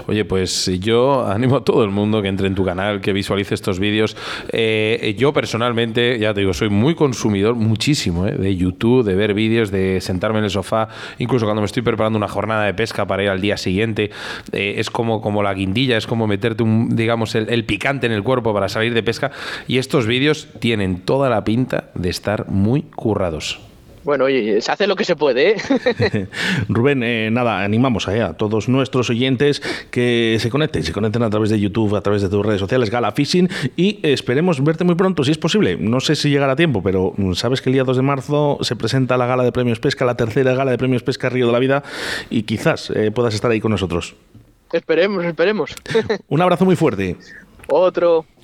Oye, pues yo animo a todo el mundo que entre en tu canal, que visualice estos vídeos. Eh, yo personalmente, ya te digo, soy muy consumidor, muchísimo, eh, de YouTube, de ver vídeos, de sentarme en el sofá, incluso cuando me estoy preparando una jornada de pesca para ir al día siguiente. Eh, es como, como la guindilla, es como meterte, un, digamos, el, picante en el cuerpo para salir de pesca. Y estos vídeos tienen toda la pinta de estar muy currados. Bueno, oye, se hace lo que se puede. ¿eh? Rubén, eh, nada, animamos a, todos nuestros oyentes que se conecten, se conecten a través de YouTube, a través de tus redes sociales, Gala Fishing, y esperemos verte muy pronto, si es posible. No sé si llegará a tiempo, pero sabes que el día 2 de marzo se presenta la Gala de Premios Pesca, la tercera Gala de Premios Pesca Río de la Vida, y quizás eh, puedas estar ahí con nosotros. Esperemos, esperemos. Un abrazo muy fuerte. otro.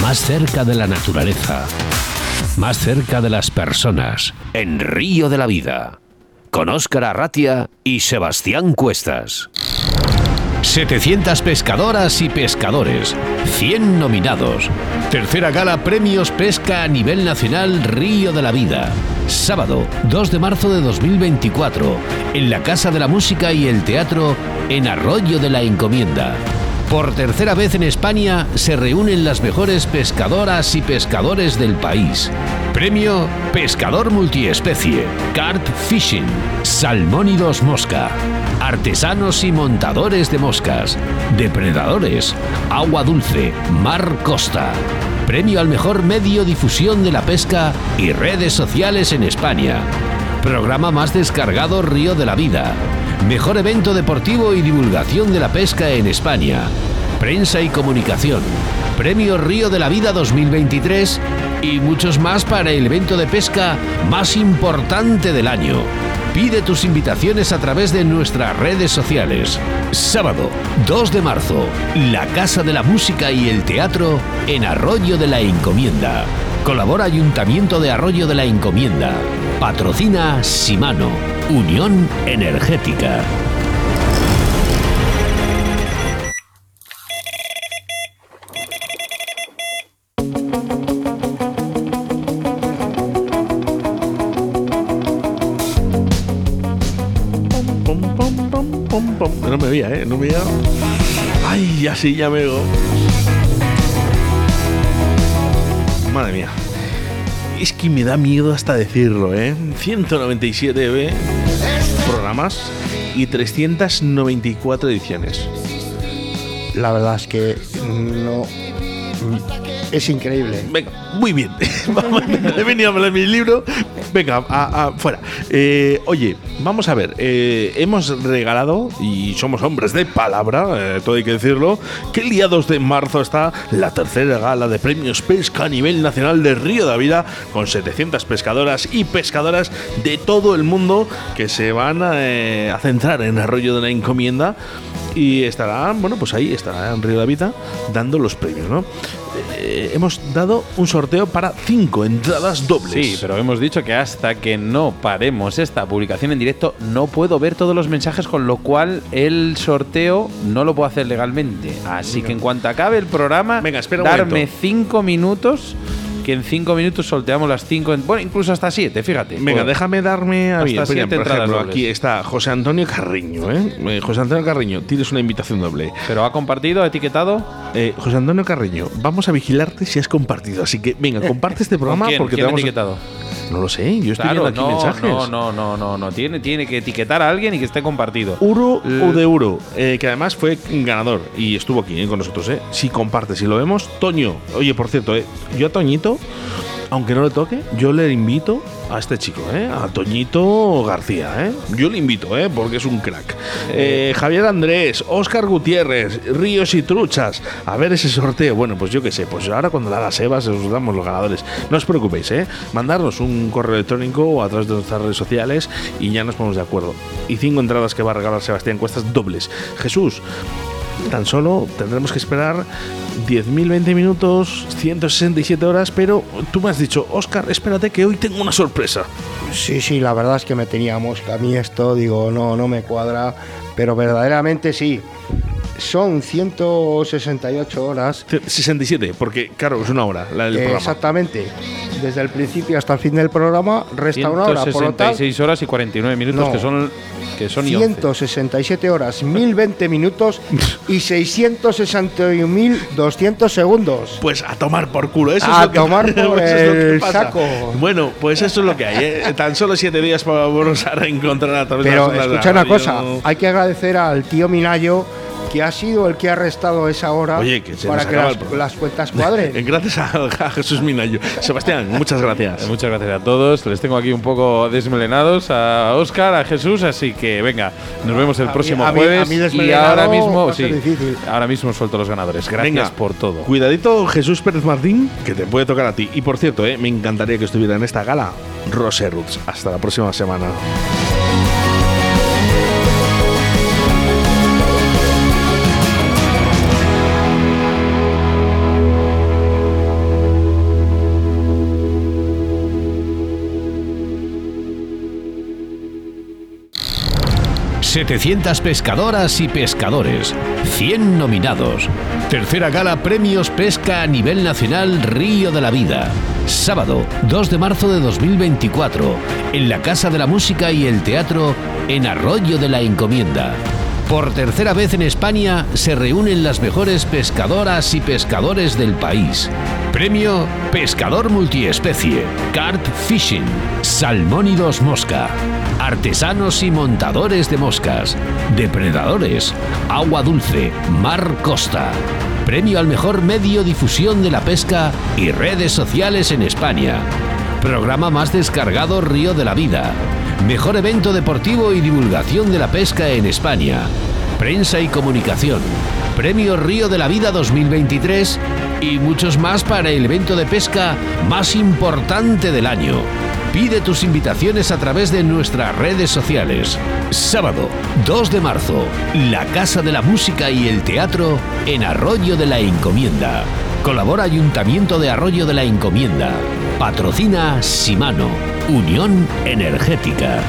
más cerca de la naturaleza, más cerca de las personas, en Río de la Vida, con Óscar Arratia y Sebastián Cuestas. 700 pescadoras y pescadores, 100 nominados. Tercera gala Premios Pesca a nivel nacional Río de la Vida. Sábado 2 de marzo de 2024, en la Casa de la Música y el Teatro en Arroyo de la Encomienda. Por tercera vez en España se reúnen las mejores pescadoras y pescadores del país. Premio Pescador Multiespecie, Carp Fishing, Salmónidos Mosca, Artesanos y Montadores de Moscas, Depredadores, Agua Dulce, Mar Costa. Premio al mejor medio difusión de la pesca y redes sociales en España. Programa más descargado Río de la Vida. Mejor evento deportivo y divulgación de la pesca en España. Prensa y comunicación. Premio Río de la Vida 2023 y muchos más para el evento de pesca más importante del año. Pide tus invitaciones a través de nuestras redes sociales. Sábado 2 de marzo, la Casa de la Música y el Teatro en Arroyo de la Encomienda. Colabora Ayuntamiento de Arroyo de la Encomienda. Patrocina Simano, Unión Energética. No me veía, ¿eh? No me veía. Ay, así ya me veo. Madre mía. Es que me da miedo hasta decirlo, ¿eh? 197 B programas y 394 ediciones. La verdad es que no. Es increíble. Venga, muy bien. He venido a hablar mi libro. Venga, a- fuera. Eh, oye, vamos a ver. eh, hemos regalado, y somos hombres de palabra, eh, todo hay que decirlo, que el día 2 de marzo está la tercera gala de premios pesca a nivel nacional de Río de Vida, con 700 pescadoras y pescadoras de todo el mundo que se van a, a centrar en Arroyo de la Encomienda. Y estarán, bueno, pues ahí estará en Río de la Vida dando los premios, ¿no? Eh, hemos dado un sorteo para cinco entradas dobles. Sí, pero hemos dicho que hasta que no paremos esta publicación en directo no puedo ver todos los mensajes, con lo cual el sorteo no lo puedo hacer legalmente. Así que en cuanto acabe el programa, Venga, espera un darme momento. cinco minutos, que en cinco minutos sorteamos las cinco, en- bueno, incluso hasta siete, fíjate. Venga, déjame darme a Hasta mí. Mira, siete por ejemplo, dobles. aquí está José Antonio Carriño, ¿eh? Eh, José Antonio Carriño, tienes una invitación doble. Pero ha compartido, ha etiquetado. Eh, José Antonio Carriño, vamos a vigilarte si has compartido. Así que, venga, comparte este programa ¿Con quién? porque ¿Quién te ha vamos a- etiquetado? No lo sé, yo estoy Claro, viendo aquí no, mensajes. no, no, no, no, no. Tiene, tiene que etiquetar a alguien y que esté compartido. Uro L- o de Uro, eh, que además fue ganador y estuvo aquí eh, con nosotros. Eh. Si comparte, si lo vemos, Toño. Oye, por cierto, eh, yo a Toñito, aunque no le toque, yo le invito a este chico, eh, a Toñito García. Eh. Yo le invito, eh, porque es un crack. Eh, Javier Andrés, Óscar Gutiérrez, Ríos y Truchas. A ver ese sorteo. Bueno, pues yo qué sé, pues ahora cuando la haga Sebas os damos los ganadores. No os preocupéis, eh. Mandarnos un correo electrónico o a través de nuestras redes sociales y ya nos ponemos de acuerdo. Y cinco entradas que va a regalar Sebastián Cuestas dobles. Jesús, tan solo tendremos que esperar 10.000, 20 minutos, 167 horas, pero tú me has dicho, Oscar, espérate que hoy tengo una sorpresa. Sí, sí, la verdad es que me tenía mosca a mí esto, digo, no, no me cuadra, pero verdaderamente sí. Son 168 horas. 67, porque claro, es una hora la del programa. Exactamente. Desde el principio hasta el fin del programa resta una hora. Por lo tanto, 166 horas y 49 minutos No. que son que son y 11. 167 horas, 1020 minutos y 661.200 segundos. Pues a tomar por culo, eso A es lo que tomar por eso es lo que el pasa. saco. Bueno, pues eso es lo que hay. ¿eh? Tan solo siete días para volvernos a reencontrar a través de Pero de escucha la una cosa, hay que agradecer al tío Minayo que ha sido el que ha restado esa hora Oye, que para que las, las cuentas cuadren. Gracias a, a Jesús Minayo. Sebastián, muchas gracias. Eh, Muchas gracias a todos. Les tengo aquí un poco desmelenados a Óscar, a Jesús, así que venga, nos vemos el A mí- próximo a mí- jueves. a mí y ahora mismo, va a ser sí, ahora mismo suelto los ganadores. Gracias Venga, por todo. Cuidadito, Jesús Pérez Martín, que te puede tocar a ti. Y por cierto, eh, me encantaría que estuviera en esta gala Rose Roots. Hasta la próxima semana. ¡700 pescadoras y pescadores! ¡100 nominados! Tercera gala Premios Pesca a nivel nacional Río de la Vida. Sábado 2 de marzo de 2024, en la Casa de la Música y el Teatro en Arroyo de la Encomienda. Por tercera vez en España se reúnen las mejores pescadoras y pescadores del país. Premio Pescador Multiespecie, Carp Fishing, Salmónidos Mosca, Artesanos y Montadores de Moscas, Depredadores, Agua Dulce, Mar Costa. Premio al mejor medio difusión de la pesca y redes sociales en España. Programa más descargado Río de la Vida. Mejor evento deportivo y divulgación de la pesca en España. Prensa y comunicación. Premio Río de la Vida 2023 y muchos más para el evento de pesca más importante del año. Pide tus invitaciones a través de nuestras redes sociales. Sábado 2 de marzo, la Casa de la Música y el Teatro en Arroyo de la Encomienda. Colabora Ayuntamiento de Arroyo de la Encomienda. Patrocina Simano, Unión Energética.